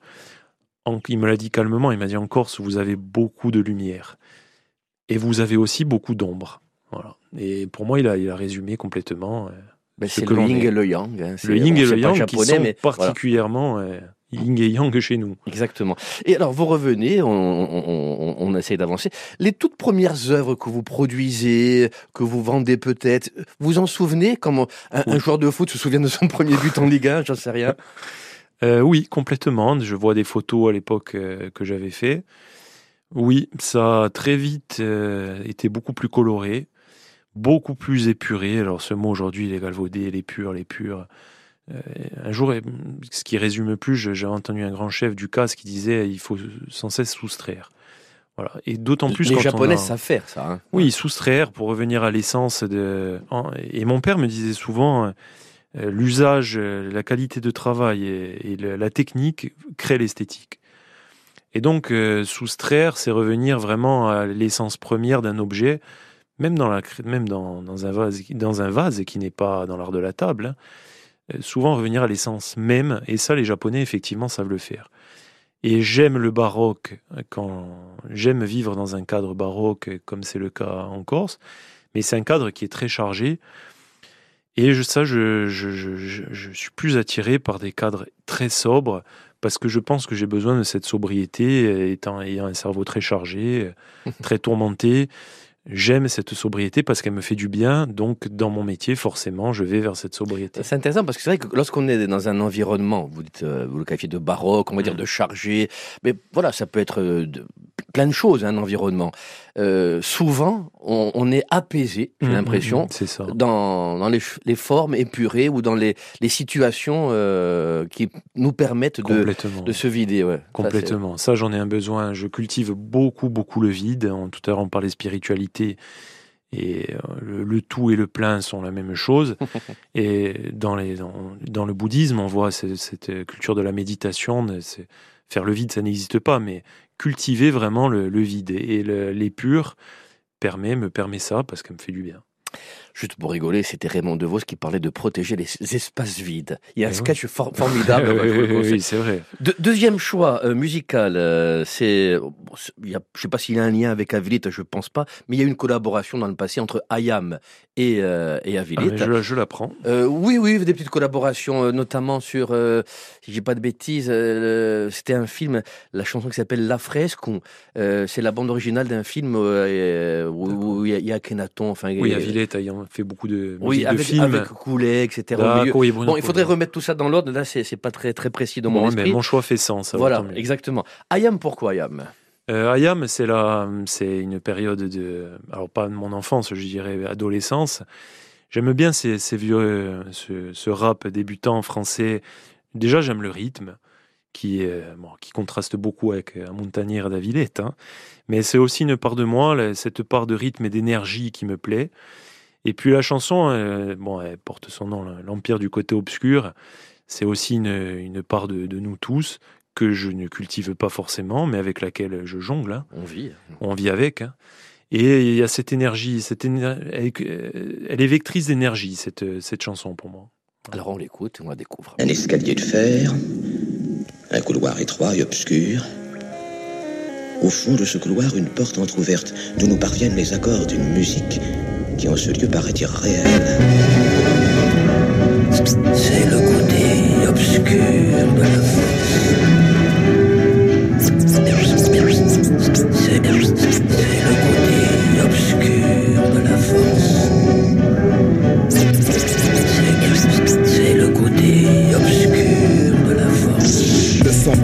il me l'a dit calmement, il m'a dit en Corse, vous avez beaucoup de lumière. Et vous avez aussi beaucoup d'ombre. Voilà. Et pour moi, il a, il a résumé complètement. Euh, c'est le yin et le yang. Hein. Le yin et le yang qui sont particulièrement yin et yang chez nous. Exactement. Et alors, vous revenez, on, on, on essaie d'avancer. Les toutes premières œuvres que vous produisez, que vous vendez peut-être, vous en souvenez Comme un, joueur de foot se souvient de son premier but en Ligue 1, j'en sais rien. Euh, oui, complètement. Je vois des photos à l'époque euh, que j'avais fait. Oui, ça a très vite euh, été beaucoup plus coloré, beaucoup plus épuré. Alors ce mot aujourd'hui, les galvaudés, les purs, les purs. Euh, un jour, ce qui résume plus, j'ai entendu un grand chef du CAS qui disait il faut sans cesse soustraire. Voilà. Et d'autant plus les quand Japonais on a... savent faire ça. Hein. Oui, soustraire pour revenir à l'essence de. Et mon père me disait souvent euh, l'usage, euh, la qualité de travail et, et la technique créent l'esthétique. Et donc, euh, soustraire, c'est revenir vraiment à l'essence première d'un objet, même dans, la, même dans, dans, un vase, dans un vase qui n'est pas dans l'art de la table. Hein, souvent revenir à l'essence même, et ça, les Japonais, effectivement, savent le faire. Et j'aime le baroque quand j'aime vivre dans un cadre baroque, comme c'est le cas en Corse, mais c'est un cadre qui est très chargé. Et je, ça, je, je, je, je, suis plus attiré par des cadres très sobres parce que je pense que j'ai besoin de cette sobriété, étant ayant un cerveau très chargé, très tourmenté. J'aime cette sobriété parce qu'elle me fait du bien. Donc, dans mon métier, forcément, je vais vers cette sobriété. C'est intéressant parce que c'est vrai que lorsqu'on est dans un environnement, vous dites, euh, vous le qualifiez de baroque, on va dire de chargé, mais voilà, ça peut être de, plein de choses, un environnement. Euh, souvent, on, on, est apaisé, j'ai Mmh, l'impression, ça. dans, dans les, les, formes épurées ou dans les, les situations euh, qui nous permettent de, de se vider. Ouais. Complètement. Ça, j'en ai un besoin. Je cultive beaucoup, beaucoup le vide. Tout à l'heure, on parlait spiritualité. Et euh, le, le, tout et le plein sont la même chose. et dans, les, dans, dans, le bouddhisme, on voit cette, cette culture de la méditation. Faire le vide, ça n'existe pas, mais cultiver vraiment le, le vide. Et les purs permet, me permet ça parce qu'elle me fait du bien. Juste pour rigoler, c'était Raymond DeVos qui parlait de protéger les espaces vides. Il y a un sketch oui. for formidable. oui, oui c'est vrai. De, deuxième choix euh, musical, euh, c'est, bon, je ne sais pas s'il y a un lien avec Avilit, je pense pas, mais il y a une collaboration dans le passé entre Ayam et, euh, et Avilit. Ah, je, je l'apprends. oui, oui, des petites collaborations, euh, notamment sur, euh, si j'ai pas de bêtises, euh, c'était un film, la chanson qui s'appelle La Fresque. c'est la bande originale d'un film où, il y a Kenaton. Enfin, oui, Avilit ayant fait beaucoup de oui, avec, de films. avec Coulet, etc. Oui, bon, il faudrait remettre tout ça dans l'ordre. Là, c'est pas très très précis dans bon, mon esprit. Mais mon choix fait sens. Voilà, exactement. Ayam, pourquoi Ayam? Euh, Ayam, c'est la, c'est une période de, alors pas de mon enfance, je dirais adolescence. J'aime bien ces, ces vieux, ce, ce, rap débutant français. Déjà, j'aime le rythme qui, bon, qui contraste beaucoup avec un Montagnière d'Avillette. Hein. Mais c'est aussi une part de moi, cette part de rythme et d'énergie qui me plaît. Et puis la chanson, euh, bon, elle porte son nom, l'Empire du côté obscur. C'est aussi une, une part de, de, nous tous que je ne cultive pas forcément, mais avec laquelle je jongle. Hein. On vit. On vit avec. Hein. Et il y a cette énergie, cette éner... elle, elle, est vectrice d'énergie, cette, cette chanson pour moi. Alors on l'écoute, on la découvre. Un escalier de fer, un couloir étroit et obscur. Au fond de ce couloir, une porte entr'ouverte d'où nous parviennent les accords d'une musique qui en ce lieu paraît irréel. C'est le côté obscur de la force. C'est le côté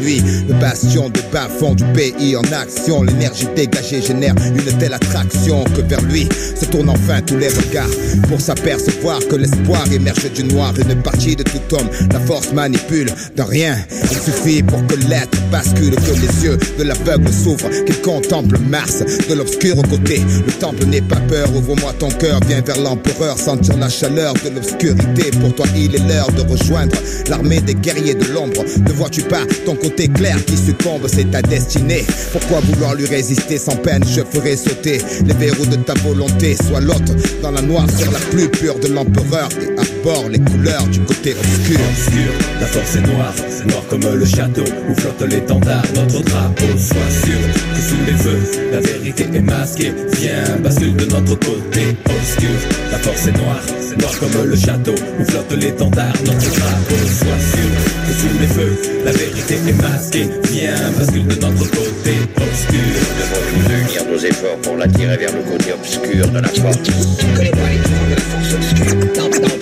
Le bastion de bas fond du pays en action. L'énergie dégagée génère une telle attraction que vers lui se tournent enfin tous les regards pour s'apercevoir que l'espoir émerge du noir. Une partie de tout homme, la force manipule de rien. Il suffit pour que l'être bascule, que les yeux de l'aveugle s'ouvrent, qu'il contemple Mars de l'obscur côté. Le temple n'est pas peur, ouvre-moi ton cœur, viens vers l'empereur, sentir la chaleur de l'obscurité. Pour toi, il est l'heure de rejoindre l'armée des guerriers de l'ombre. Ne vois-tu pas ton côté clair qui succombe, c'est ta destinée. Pourquoi vouloir lui résister sans peine? Je ferai sauter les verrous de ta volonté. Sois l'autre dans la noirceur la plus pure de l'empereur et arbore les couleurs du côté obscur. La force est noire, noire comme le château où flotte l'étendard, notre drapeau. Sois sûr que sous les feux, la vérité est masquée. Viens, bascule de notre côté obscur. La force est noire, noire comme le château où flotte l'étendard, notre drapeau. Sois sûr que sous les feux, la vérité est masquée. Viens, bascule de notre côté obscur. Nous devons unir nos efforts pour l'attirer vers le côté obscur de la force? Les de la force obscure.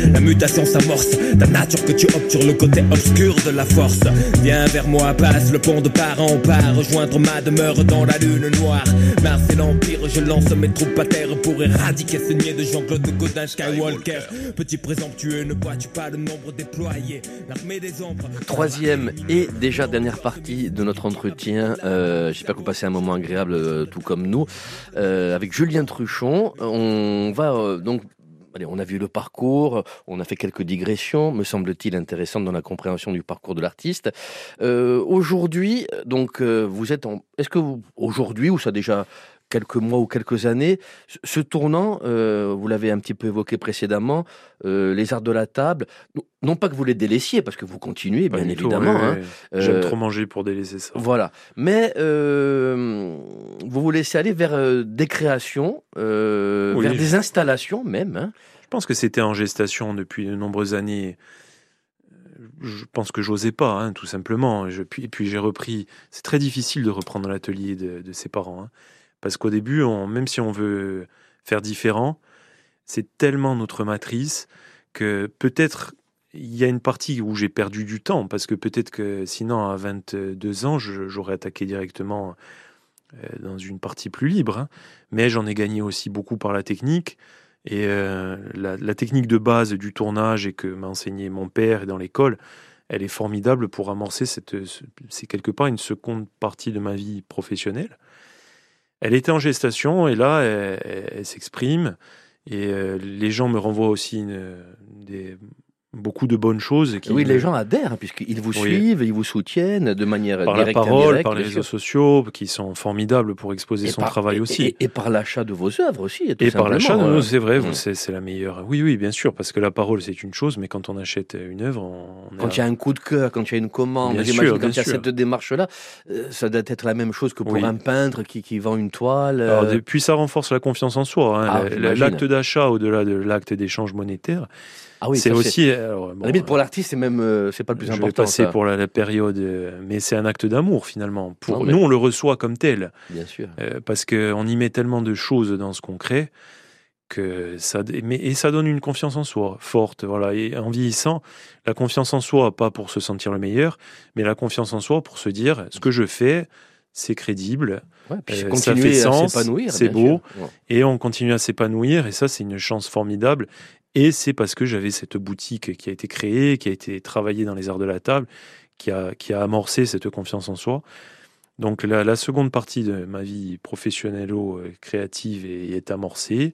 la mutation s'amorce, ta nature que tu sur le côté obscur de la force. Viens vers moi, passe le pont de part en part, rejoindre ma demeure dans la lune noire. Mars et l'Empire, je lance mes troupes à terre pour éradiquer ce niais de Jean-Claude Godin Skywalker. Petit présomptueux, ne vois-tu pas le nombre déployé? L'armée des ombres. Troisième et déjà dernière partie de notre entretien. Euh, J'espère que vous passez un moment agréable, euh, tout comme nous, euh, avec Julien Truchon. On va donc. On a vu le parcours, on a fait quelques digressions, me semble-t-il intéressantes dans la compréhension du parcours de l'artiste. Euh, aujourd'hui, donc, euh, vous êtes en. Est-ce que vous aujourd'hui ou ça a déjà quelques mois ou quelques années, ce- tournant, euh, vous l'avez un petit peu évoqué précédemment, euh, les arts de la table, non- pas que vous les délaissiez, parce que vous continuez, Pas bien évidemment. hein. J'aime Euh, trop manger pour délaisser ça. Voilà. Mais vous vous laissez aller vers des créations, Oui, vers des installations même. hein. Je pense que c'était en gestation depuis de nombreuses années. Je pense que j'osais pas, hein, tout simplement. Je, puis, et puis j'ai repris. C'est très difficile de reprendre l'atelier de, de ses parents. hein. Parce qu'au début, même si on veut faire différent, c'est tellement notre matrice que peut-être il y a une partie où j'ai perdu du temps. Parce que peut-être que sinon, à 22 ans, j'aurais attaqué directement euh, dans une partie plus libre. hein. Mais j'en ai gagné aussi beaucoup par la technique. Et euh, la, technique de base du tournage et que m'a enseigné mon père dans l'école, elle est formidable pour amorcer cette. ce- C'est quelque part une seconde partie de ma vie professionnelle. Elle était en gestation et là, elle, s'exprime. Et euh, les gens me renvoient aussi des, beaucoup de bonnes choses. Qui Oui, les gens adhèrent, puisqu'ils vous Oui. suivent, ils vous soutiennent de manière par la directe et parole, indirecte, par les réseaux sociaux, qui sont formidables pour exposer Et son par- travail et- aussi. Et, et par l'achat de vos œuvres aussi. tout Et par l'achat, euh. c'est vrai, Mm. c'est la meilleure. Oui, oui, bien sûr, parce que la parole, c'est une chose, mais quand on achète une œuvre, on, Quand il y a un coup de cœur, quand il y a une commande, Bien j'imagine sûr, quand il y a sûr. cette démarche-là, euh, ça doit être la même chose que pour Oui. un peintre qui, qui vend une toile. Alors, euh, depuis, ça renforce la confiance en soi. hein. Ah, La- la-. L'acte d'achat, au-delà de l'acte d'échange monétaire, ah oui, c'est aussi. alors, À bon, la limite, pour l'artiste, c'est même euh, c'est pas le plus je vais important. passer ça. pour la, la période, euh, mais c'est un acte d'amour finalement. Pour Non, mais- nous, on le reçoit comme tel, Bien sûr. euh, parce qu'on y met tellement de choses dans ce qu'on crée que ça, mais, et ça donne une confiance en soi forte. Voilà, et en vieillissant, la confiance en soi, pas pour se sentir le meilleur, mais la confiance en soi pour se dire ce que je fais, c'est crédible Ouais, puis c'est euh, ça fait sens, c'est beau. Ouais. et on continue à s'épanouir et ça c'est une chance formidable et c'est parce que j'avais cette boutique qui a été créée, qui a été travaillée dans les arts de la table, qui a, qui a amorcé cette confiance en soi. Donc la, la seconde partie de ma vie professionnelle créative est, est amorcée.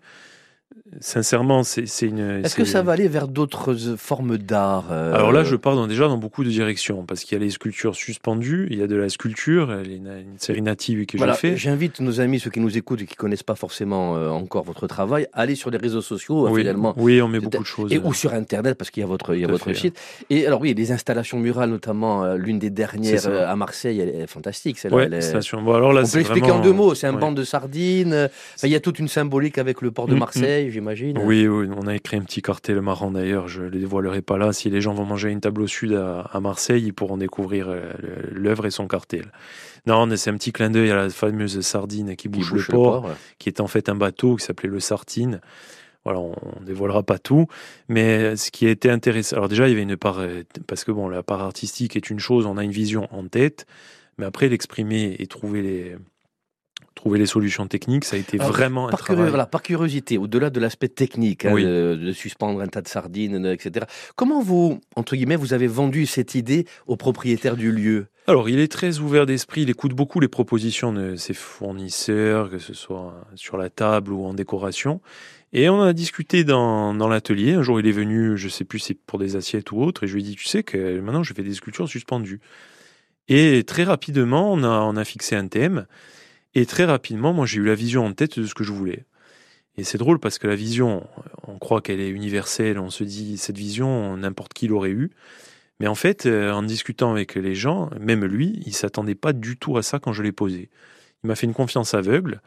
Sincèrement, c'est c'est une. Est-ce que ça va aller vers d'autres euh, formes d'art euh, alors là, je pars dans- déjà dans beaucoup de directions, parce qu'il y a les sculptures suspendues, il y a de la sculpture, une, une série native que Voilà, j'ai fait. J'invite nos amis, ceux qui nous écoutent et qui connaissent pas forcément euh, encore votre travail, à aller sur les réseaux sociaux, Oui, finalement. oui, on met beaucoup de choses. Et, ou sur Internet, parce qu'il y a votre, il y a votre fait. site. Et alors oui, les installations murales, notamment euh, l'une des dernières à Marseille, elle est fantastique. celle-là, Ouais, est-. Bon, alors là, On peut l'expliquer vraiment- en deux mots. C'est un ouais. banc de sardines. enfin, il y a toute une symbolique avec le port de Mm, mm. Marseille, j'imagine. Oui, oui, on a écrit un petit cartel marrant d'ailleurs, je ne le dévoilerai pas là. Si les gens vont manger une table au sud à, à Marseille, ils pourront découvrir euh, l'œuvre et son cartel. Non, c'est un petit clin d'œil à la fameuse sardine qui Qui bouche, bouche le port, ouais. qui est en fait un bateau qui s'appelait le Sartine. Voilà, on ne dévoilera pas tout, mais ce qui a été intéressant, alors déjà il y avait une part, euh, parce que bon, la part artistique est une chose, on a une vision en tête, mais après l'exprimer et trouver les, trouver les solutions techniques, ça a été Alors, vraiment un Par, travail. curieux- voilà, par curiosité, au-delà de l'aspect technique, hein, Oui. de, de suspendre un tas de sardines, etc. Comment vous, entre guillemets, vous avez vendu cette idée au propriétaire du lieu? Alors, il est très ouvert d'esprit, il écoute beaucoup les propositions de ses fournisseurs, que ce soit sur la table ou en décoration. Et on a discuté dans, dans l'atelier. Un jour, il est venu, je sais plus si c'est pour des assiettes ou autre, et je lui ai dit, tu sais que maintenant, je fais des sculptures suspendues. Et très rapidement, on a, on a fixé un thème. Et très rapidement, moi, j'ai eu la vision en tête de ce que je voulais. Et c'est drôle parce que la vision, on croit qu'elle est universelle, on se dit, cette vision, n'importe qui l'aurait eue. Mais en fait, euh, en discutant avec les gens, même lui, il s'attendait pas du tout à ça quand je l'ai posé. Il m'a fait une confiance aveugle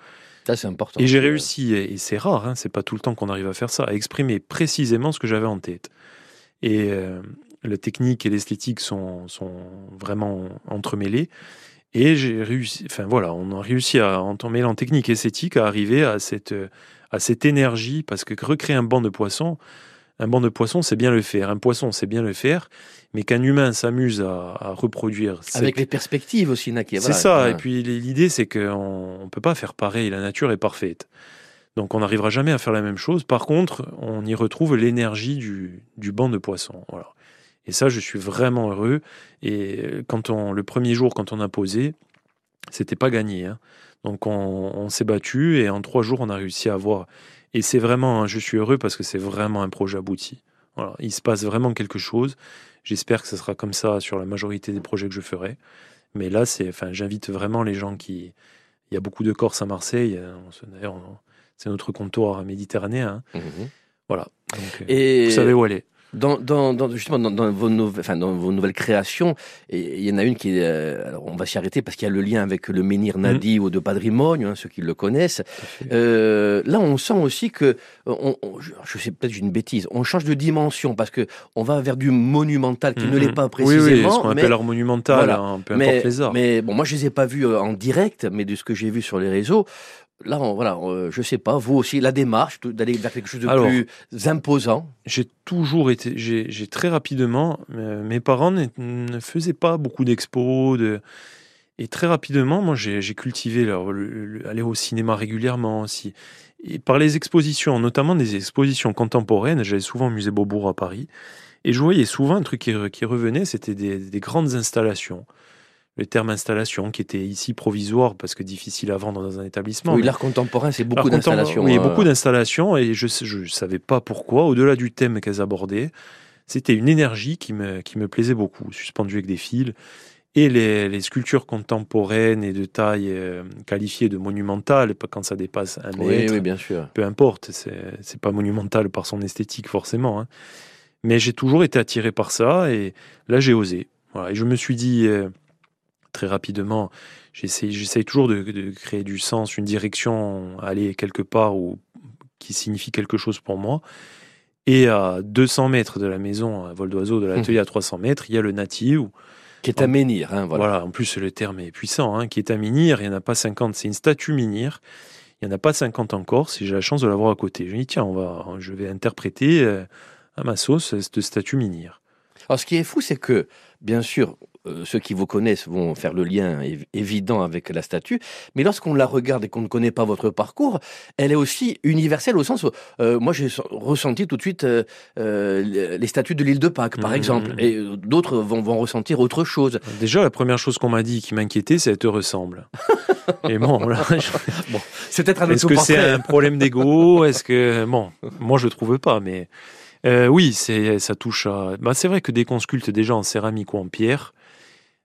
Ça, c'est important. et j'ai réussi, et et c'est rare, hein, c'est pas tout le temps qu'on arrive à faire ça, à exprimer précisément ce que j'avais en tête. Et euh, la technique et l'esthétique sont, sont vraiment entremêlées. Et j'ai réussi, enfin voilà, on a réussi à, en mêlant technique et esthétique, à arriver à cette, à cette énergie, parce que recréer un banc de poisson, un banc de poisson, c'est bien le faire. Un poisson, c'est bien le faire. Mais qu'un humain s'amuse à, à reproduire. cette- Avec les perspectives aussi, Naki. c'est ça. Et puis l'idée, c'est qu'on ne peut pas faire pareil. La nature est parfaite. Donc on n'arrivera jamais à faire la même chose. Par contre, on y retrouve l'énergie du, du banc de poisson. Voilà. Et ça, je suis vraiment heureux. Et quand on, le premier jour, quand on a posé, c'était pas gagné. hein. Donc on, on s'est battu et en trois jours, on a réussi à avoir. Et c'est vraiment, je suis heureux parce que c'est vraiment un projet abouti. Voilà. Il se passe vraiment quelque chose. J'espère que ce sera comme ça sur la majorité des projets que je ferai. Mais là, c'est, enfin, j'invite vraiment les gens qui. Il y a beaucoup de Corses à Marseille. euh, se- D'ailleurs, c'est notre comptoir méditerranéen. hein. Mhm. Voilà. Donc, euh, Et vous savez où aller. Dans, dans, dans- justement, dans, dans vos nouvelles, enfin, dans vos nouvelles créations, et il y en a une qui est, euh, alors on va s'y arrêter parce qu'il y a le lien avec le menhir Mm. Nadi ou de Patrimonio, hein, ceux qui le connaissent. Euh, là, on sent aussi que, euh, on, on- je, sais peut-être une bêtise, on change de dimension parce que on va vers du monumental qui ne l'est Mhm. pas Oui, précisément. oui, ce qu'on mais- appelle art monumental, voilà. hein, peu mais, importe les arts. mais bon, moi je les ai pas vus euh, en direct, mais de ce que j'ai vu sur les réseaux, là, on- voilà, euh, je sais pas, vous aussi, la démarche d'aller vers quelque chose de Alors, plus imposant. J'ai toujours été, j'ai très rapidement, euh, mes parents ne, ne faisaient pas beaucoup d'expos, de, et très rapidement, moi j'ai cultivé leur- le- le- aller au cinéma régulièrement aussi. Et par les expositions, notamment des expositions contemporaines, j'allais souvent au musée Beaubourg à Paris, et je voyais souvent un truc qui, re- qui revenait, c'était des, des grandes installations. Le terme installation qui était ici provisoire parce que difficile à vendre dans un établissement. oui, l'art contemporain, c'est beaucoup d'installations. Oui, hein. beaucoup d'installations et je ne savais pas pourquoi, au-delà du thème qu'elles abordaient, c'était une énergie qui me, qui me plaisait beaucoup, suspendue avec des fils. Et les, les sculptures contemporaines et de taille euh, qualifiée de monumentale, pas quand ça dépasse un Oui, mètre, oui, bien sûr. peu importe, c'est c'est pas monumental par son esthétique forcément. hein. Mais j'ai toujours été attiré par ça et là j'ai osé. Voilà, et je me suis dit euh, très rapidement, j'essaye toujours de, de créer du sens, une direction, aller quelque part où, qui signifie quelque chose pour moi. Et à 200 mètres de la maison, à vol d'oiseau, de l'atelier à 300 mètres, il y a le Nati où Qui est à menhir, hein, voilà. voilà. en plus le terme est puissant, hein, qui est un menhir, il n'y en a pas 50, c'est une statue menhir, il n'y en a pas 50 en Corse, et j'ai la chance de l'avoir à côté. Je me dis, tiens, on va, je vais interpréter euh, à ma sauce cette statue menhir. Alors, ce qui est fou, c'est que, bien sûr, euh, ceux qui vous connaissent vont faire le lien év- évident avec la statue, mais lorsqu'on la regarde et qu'on ne connaît pas votre parcours, elle est aussi universelle au sens où, euh, moi, j'ai ressenti tout de suite euh, les statues de l'île de Pâques, par Mhm. exemple, et d'autres vont, vont ressentir autre chose. Déjà, la première chose qu'on m'a dit qui m'inquiétait, c'est elle te ressemble. et bon, là, je- C'est peut-être un est-ce que c'est un problème d'ego? Est-ce que bon, moi je trouve pas, mais euh, oui, c'est ça touche à. Bah, c'est vrai que dès qu'on sculpte déjà en céramique ou en pierre,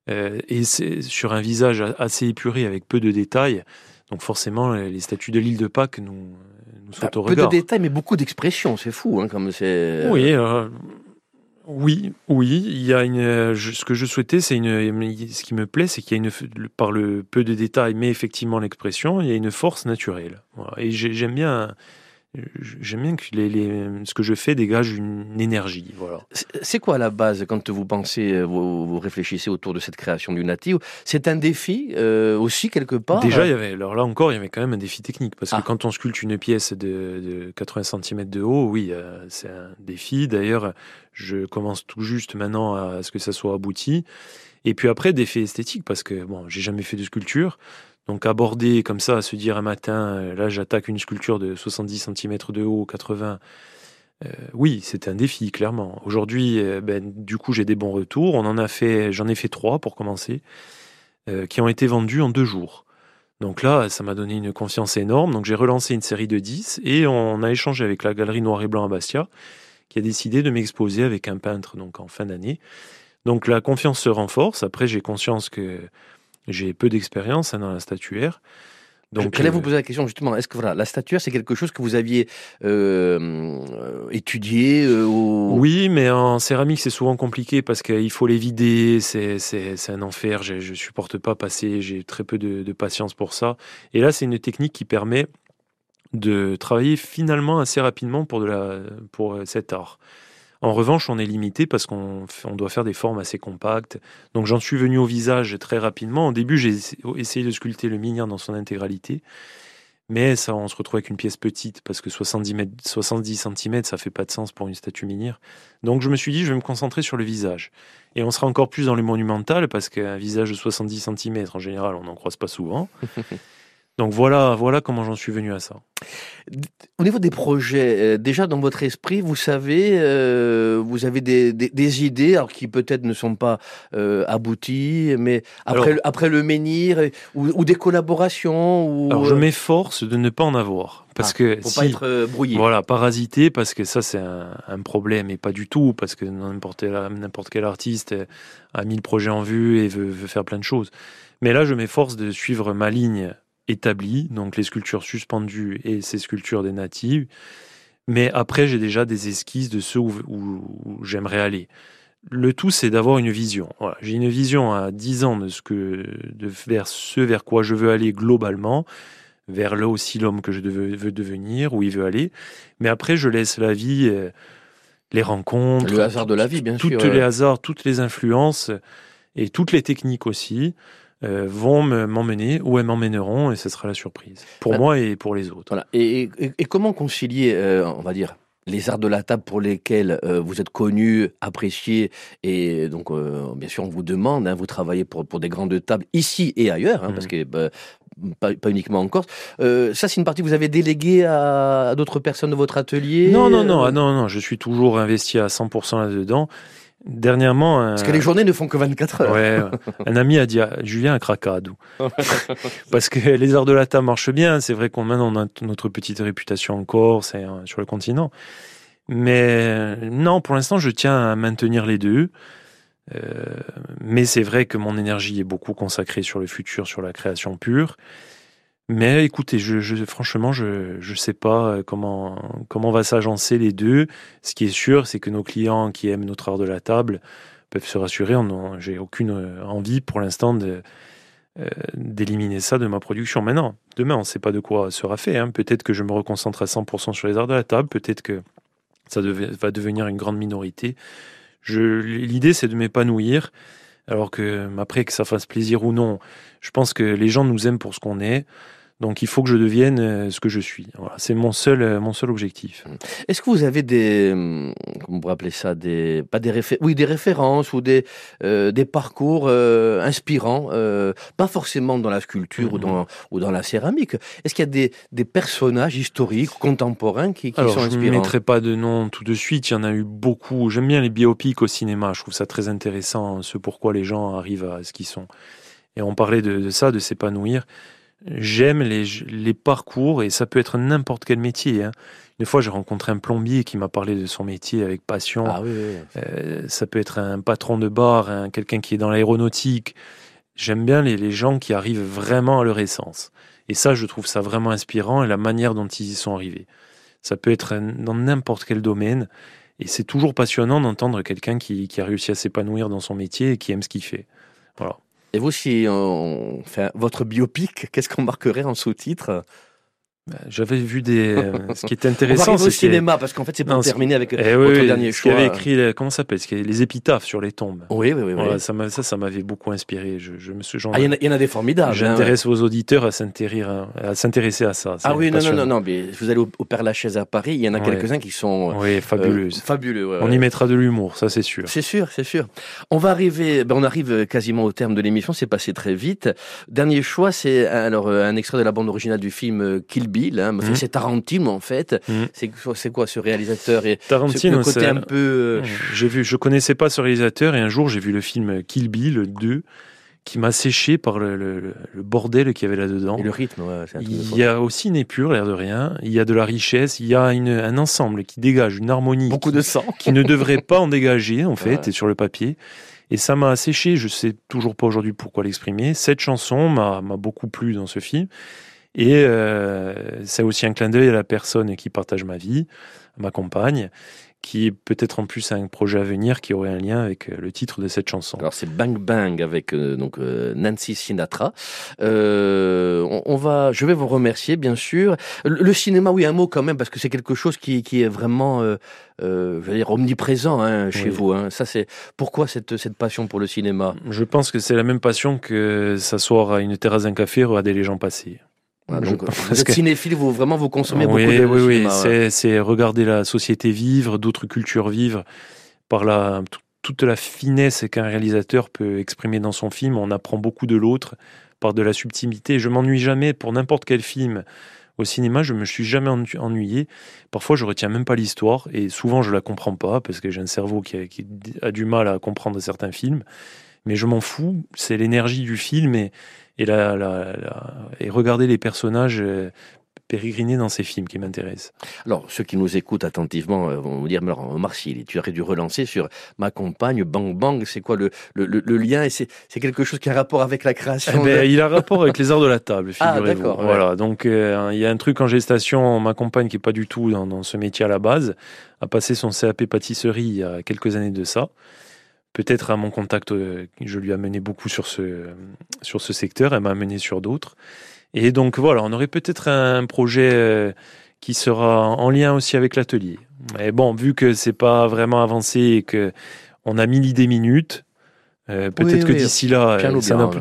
euh, et c'est sur un visage assez épuré avec peu de détails, donc forcément les statues de l'île de Pâques nous nous Enfin, sautent au peu de regard. détails, mais beaucoup d'expressions, c'est fou, hein, comme c'est... Oui, euh, oui, oui. Il y a une. euh, je- ce que je souhaitais, c'est une. Ce qui me plaît, c'est qu'il y a une. Par le peu de détails, mais effectivement l'expression, il y a une force naturelle. Voilà. Et j'ai- j'aime bien. J'aime bien que les, les- ce que je fais dégage une énergie. Voilà. C'est- quoi la base quand vous pensez, euh, vous, vous réfléchissez autour de cette création du natif C'est un défi euh, aussi quelque part Déjà, il y avait, alors là encore, il y avait quand même un défi technique parce Ah. que quand on sculpte une pièce de, de 80 cm de haut, oui, euh, c'est un défi. D'ailleurs, je commence tout juste maintenant à ce que ça soit abouti. Et puis après, défi esthétique parce que bon, j'ai jamais fait de sculpture. Donc aborder comme ça, se dire un matin, euh, là j'attaque une sculpture de 70 cm de haut, 80, euh, oui, c'est un défi, clairement. Aujourd'hui, euh, ben, du coup, j'ai des bons retours. On en a fait, j'en ai fait trois pour commencer, qui ont été vendus en deux jours. Donc là, ça m'a donné une confiance énorme. Donc j'ai relancé une série de 10 et on a échangé avec la galerie Noir et Blanc à Bastia, qui a décidé de m'exposer avec un peintre donc en fin d'année. Donc la confiance se renforce. Après, j'ai conscience que j'ai peu d'expérience hein, dans la statuaire. Donc, J'allais vous poser la question justement. Est-ce que voilà, la statuaire, c'est quelque chose que vous aviez euh, étudié euh, au... Oui, mais en céramique, c'est souvent compliqué parce qu'il faut les vider. C'est, un enfer. Je, je supporte pas passer. J'ai très peu de, de patience pour ça. Et là, c'est une technique qui permet de travailler finalement assez rapidement pour, de la, pour cet art. En revanche, on est limité parce qu'on on doit faire des formes assez compactes. Donc j'en suis venu au visage très rapidement. Au début, j'ai essayé de sculpter le minien dans son intégralité. Mais ça, on se retrouve avec une pièce petite parce que 70, mètres, 70 cm, ça fait pas de sens pour une statue minière. Donc je me suis dit, je vais me concentrer sur le visage. Et on sera encore plus dans le monumental parce qu'un visage de 70 cm, en général, on n'en croise pas souvent. Donc voilà, voilà comment j'en suis venu à ça. Au niveau des projets, euh, déjà dans votre esprit, vous savez, euh, vous avez des, des, des, idées, alors qui peut-être ne sont pas euh, abouties, mais après, alors, après le menhir, ou, ou, des collaborations. Ou... Alors je m'efforce de ne pas en avoir, parce ah, que pour si, pas être brouillé. Voilà, parasité, parce que ça c'est un, un, problème et pas du tout, parce que n'importe n'importe quel artiste a mis le projet en vue et veut, veut faire plein de choses. Mais là, je m'efforce de suivre ma ligne établi, donc les sculptures suspendues et ces sculptures des natives. Mais après, j'ai déjà des esquisses de ceux où, où, où j'aimerais aller. Le tout, c'est d'avoir une vision. Voilà. J'ai une vision à 10 ans de ce que, de vers ce vers quoi je veux aller globalement, vers là aussi l'homme que je veux, veux, devenir, où il veut aller. Mais après, je laisse la vie, euh, les rencontres, le hasard de la vie, bien toutes sûr. Tous les hasards, toutes les influences et toutes les techniques aussi euh, vont m'emmener ou elles m'emmèneront et ce sera la surprise pour Ah. moi et pour les autres. Voilà. Et, et, et comment concilier, euh, on va dire, les arts de la table pour lesquels euh, vous êtes connu, apprécié, et donc euh, bien sûr on vous demande, hein, vous travaillez pour, pour des grandes tables ici et ailleurs, hein, parce que bah, pas, pas uniquement en Corse. Euh, ça c'est une partie que vous avez déléguée à, à d'autres personnes de votre atelier? Non, non, non, ah non, non, je suis toujours investi à 100% là-dedans. Dernièrement, un, Parce que les journées ne font que 24 heures. ouais, un ami a dit à Julien un cracade. Parce que les arts de la table marchent bien. C'est vrai qu'on maintenant on a notre petite réputation en Corse et euh, sur le continent. Mais non, pour l'instant, je tiens à maintenir les deux. Euh, mais c'est vrai que mon énergie est beaucoup consacrée sur le futur, sur la création pure. Mais écoutez, je, franchement, je ne sais pas euh, comment, va s'agencer les deux. Ce qui est sûr, c'est que nos clients qui aiment notre art de la table peuvent se rassurer. J'ai aucune euh, envie pour l'instant euh, d'éliminer ça de ma production. Maintenant, demain, on ne sait pas de quoi sera fait. Hein. Peut-être que je me reconcentre à 100% sur les arts de la table. Peut-être que ça va devenir une grande minorité. L'idée, c'est de m'épanouir. Alors que après que ça fasse plaisir ou non, je pense que les gens nous aiment pour ce qu'on est. Donc il faut que je devienne euh, ce que je suis. Voilà, c'est mon seul, euh, mon seul objectif. Est-ce que vous avez des, hum, comment on pourrait appeler ça, des, pas des réfé oui, des références ou des, euh, des parcours euh, inspirants, euh, pas forcément dans la sculpture ou, dans, ou dans la céramique. Est-ce qu'il y a des, des personnages historiques, contemporains qui, qui Alors sont je ne inspirants mettrai pas de nom tout de suite. Il y en a eu beaucoup. J'aime bien les biopics au cinéma. Je trouve ça très intéressant, ce pourquoi les gens arrivent à ce qu'ils sont. Et on parlait de, de ça, de s'épanouir. J'aime les, les parcours et ça peut être n'importe quel métier. Hein. Une fois, j'ai rencontré un plombier qui m'a parlé de son métier avec passion. Ah oui, oui. Euh, ça peut être un patron de bar, hein, quelqu'un qui est dans l'aéronautique. J'aime bien les, les gens qui arrivent vraiment à leur essence. Et ça, je trouve ça vraiment inspirant et la manière dont ils y sont arrivés. Ça peut être dans n'importe quel domaine. Et c'est toujours passionnant d'entendre quelqu'un qui, qui a réussi à s'épanouir dans son métier et qui aime ce qu'il fait. Voilà. Et vous, si on fait votre biopic, qu'est-ce qu'on marquerait en sous-titre? J'avais vu des. euh, ce qui était On va intéressant, au cinéma, parce qu'en fait, c'est pour Non, terminer avec euh, Eh votre oui, dernier ce choix. avait écrit, les- comment ça s'appelle? Les épitaphes sur les tombes. Oui, oui, oui. ça, ça, ça m'avait beaucoup inspiré. Je, je me suis. j'en- Ah, il y, en a- il y en a des formidables. hein. J'intéresse vos auditeurs à s'intéresser à ça. Ah oui, non, non, non, non, mais vous allez au, au Père Lachaise à Paris, il y en a Ouais. quelques-uns qui sont euh, Oui, fabuleuse. fabuleux. ouais, On y mettra de l'humour, ça c'est sûr. C'est sûr, c'est sûr. On va arriver, ben on arrive quasiment au terme de l'émission, c'est passé très vite. Dernier choix, c'est alors euh, un extrait de la bande originale du film euh, Kill Hein. Mhm. C'est Tarantino en fait. Mhm. C'est c'est quoi ce réalisateur et ce- Tarantino, le côté un peu euh, J'ai vu, je connaissais pas ce réalisateur et un jour j'ai vu le film Kill Bill 2 qui m'a séché par le, le- le- le bordel qu'il y avait là-dedans. et le rythme. Ouais, c'est un truc de Il y a aussi une épure, l'air de rien. Il y a de la richesse. Il y a une- un ensemble qui dégage une harmonie beaucoup de sang. qui ne devrait pas en dégager en fait, Ouais. et sur le papier. Et ça m'a asséché. Je sais toujours pas aujourd'hui pourquoi l'exprimer. Cette chanson m'a m'a beaucoup plu dans ce film. Et euh, c'est aussi un clin d'œil à la personne qui partage ma vie, ma compagne, qui est peut-être en plus un projet à venir qui aurait un lien avec euh, le titre de cette chanson. Alors c'est Bang Bang avec euh, donc euh, Nancy Sinatra. Euh, on, on va, je vais vous remercier bien sûr. Le, le cinéma, oui, un mot quand même parce que c'est quelque chose qui, qui est vraiment, je veux dire, omniprésent hein, chez Oui. vous. Hein. Ça c'est pourquoi cette cette passion pour le cinéma? Je pense que c'est la même passion que s'asseoir à une terrasse d'un café et regarder les gens passer. Je- donc, vous êtes cinéphile, vous vraiment vous consommez oui, beaucoup de oui, oui, ouais. c'est, regarder la société vivre, d'autres cultures vivre, par la, toute la finesse qu'un réalisateur peut exprimer dans son film. On apprend beaucoup de l'autre par de la subtilité. Je m'ennuie jamais pour n'importe quel film. Au cinéma, je me suis jamais ennu- ennuyé. Parfois, je retiens même pas l'histoire et souvent, je la comprends pas parce que j'ai un cerveau qui a, qui a du mal à comprendre certains films. Mais je m'en fous. C'est l'énergie du film et, et, la, la- la- et regarder les personnages euh, pérégriner dans ces films qui m'intéressent. Alors, ceux qui nous écoutent attentivement euh, vont vous dire, mais alors, Omar Sy, tu aurais dû relancer sur ma compagne, Bang Bang, c'est quoi le, le, lien Et c'est c'est quelque chose qui a un rapport avec la Eh création ben, de- il a rapport avec les arts de la table, Ah, figurez-vous. d'accord, ouais. Voilà, donc euh, il y a un truc en gestation. Ma compagne, qui est pas du tout dans, dans ce métier à la base, a passé son CAP pâtisserie il y a quelques années de ça. Peut-être à mon contact, euh, je lui ai amené beaucoup sur ce, sur ce secteur, elle m'a amené sur d'autres. Et donc voilà, on aurait peut-être un projet euh, qui sera en lien aussi avec l'atelier. Mais bon, vu que c'est pas vraiment avancé et que on a mis l'idée minute, euh, peut-être Oui, que oui, d'ici là,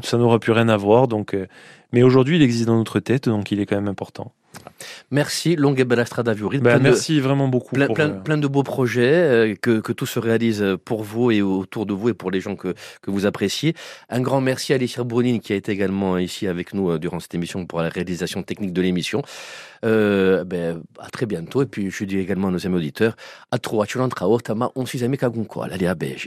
ça n'aura plus rien à voir. Donc, mais aujourd'hui, il existe dans notre tête, donc il est quand même important. Merci, longue et belle Astrada Vurid. Ben, Plein de- merci vraiment beaucoup. Plein, pour, plein, euh, plein de beaux projets, euh, que, que tout se réalise pour vous et autour de vous et pour les gens que, que vous appréciez. Un grand merci à Alicia Brunine qui a été également ici avec nous euh, durant cette émission pour la réalisation technique de l'émission. Euh, ben, à très bientôt. Et puis je dis également à nos amis auditeurs, à trop, Otama, on s'y amis quoi, allez à Beige.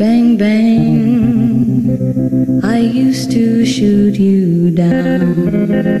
bang, bang. I used to shoot you down.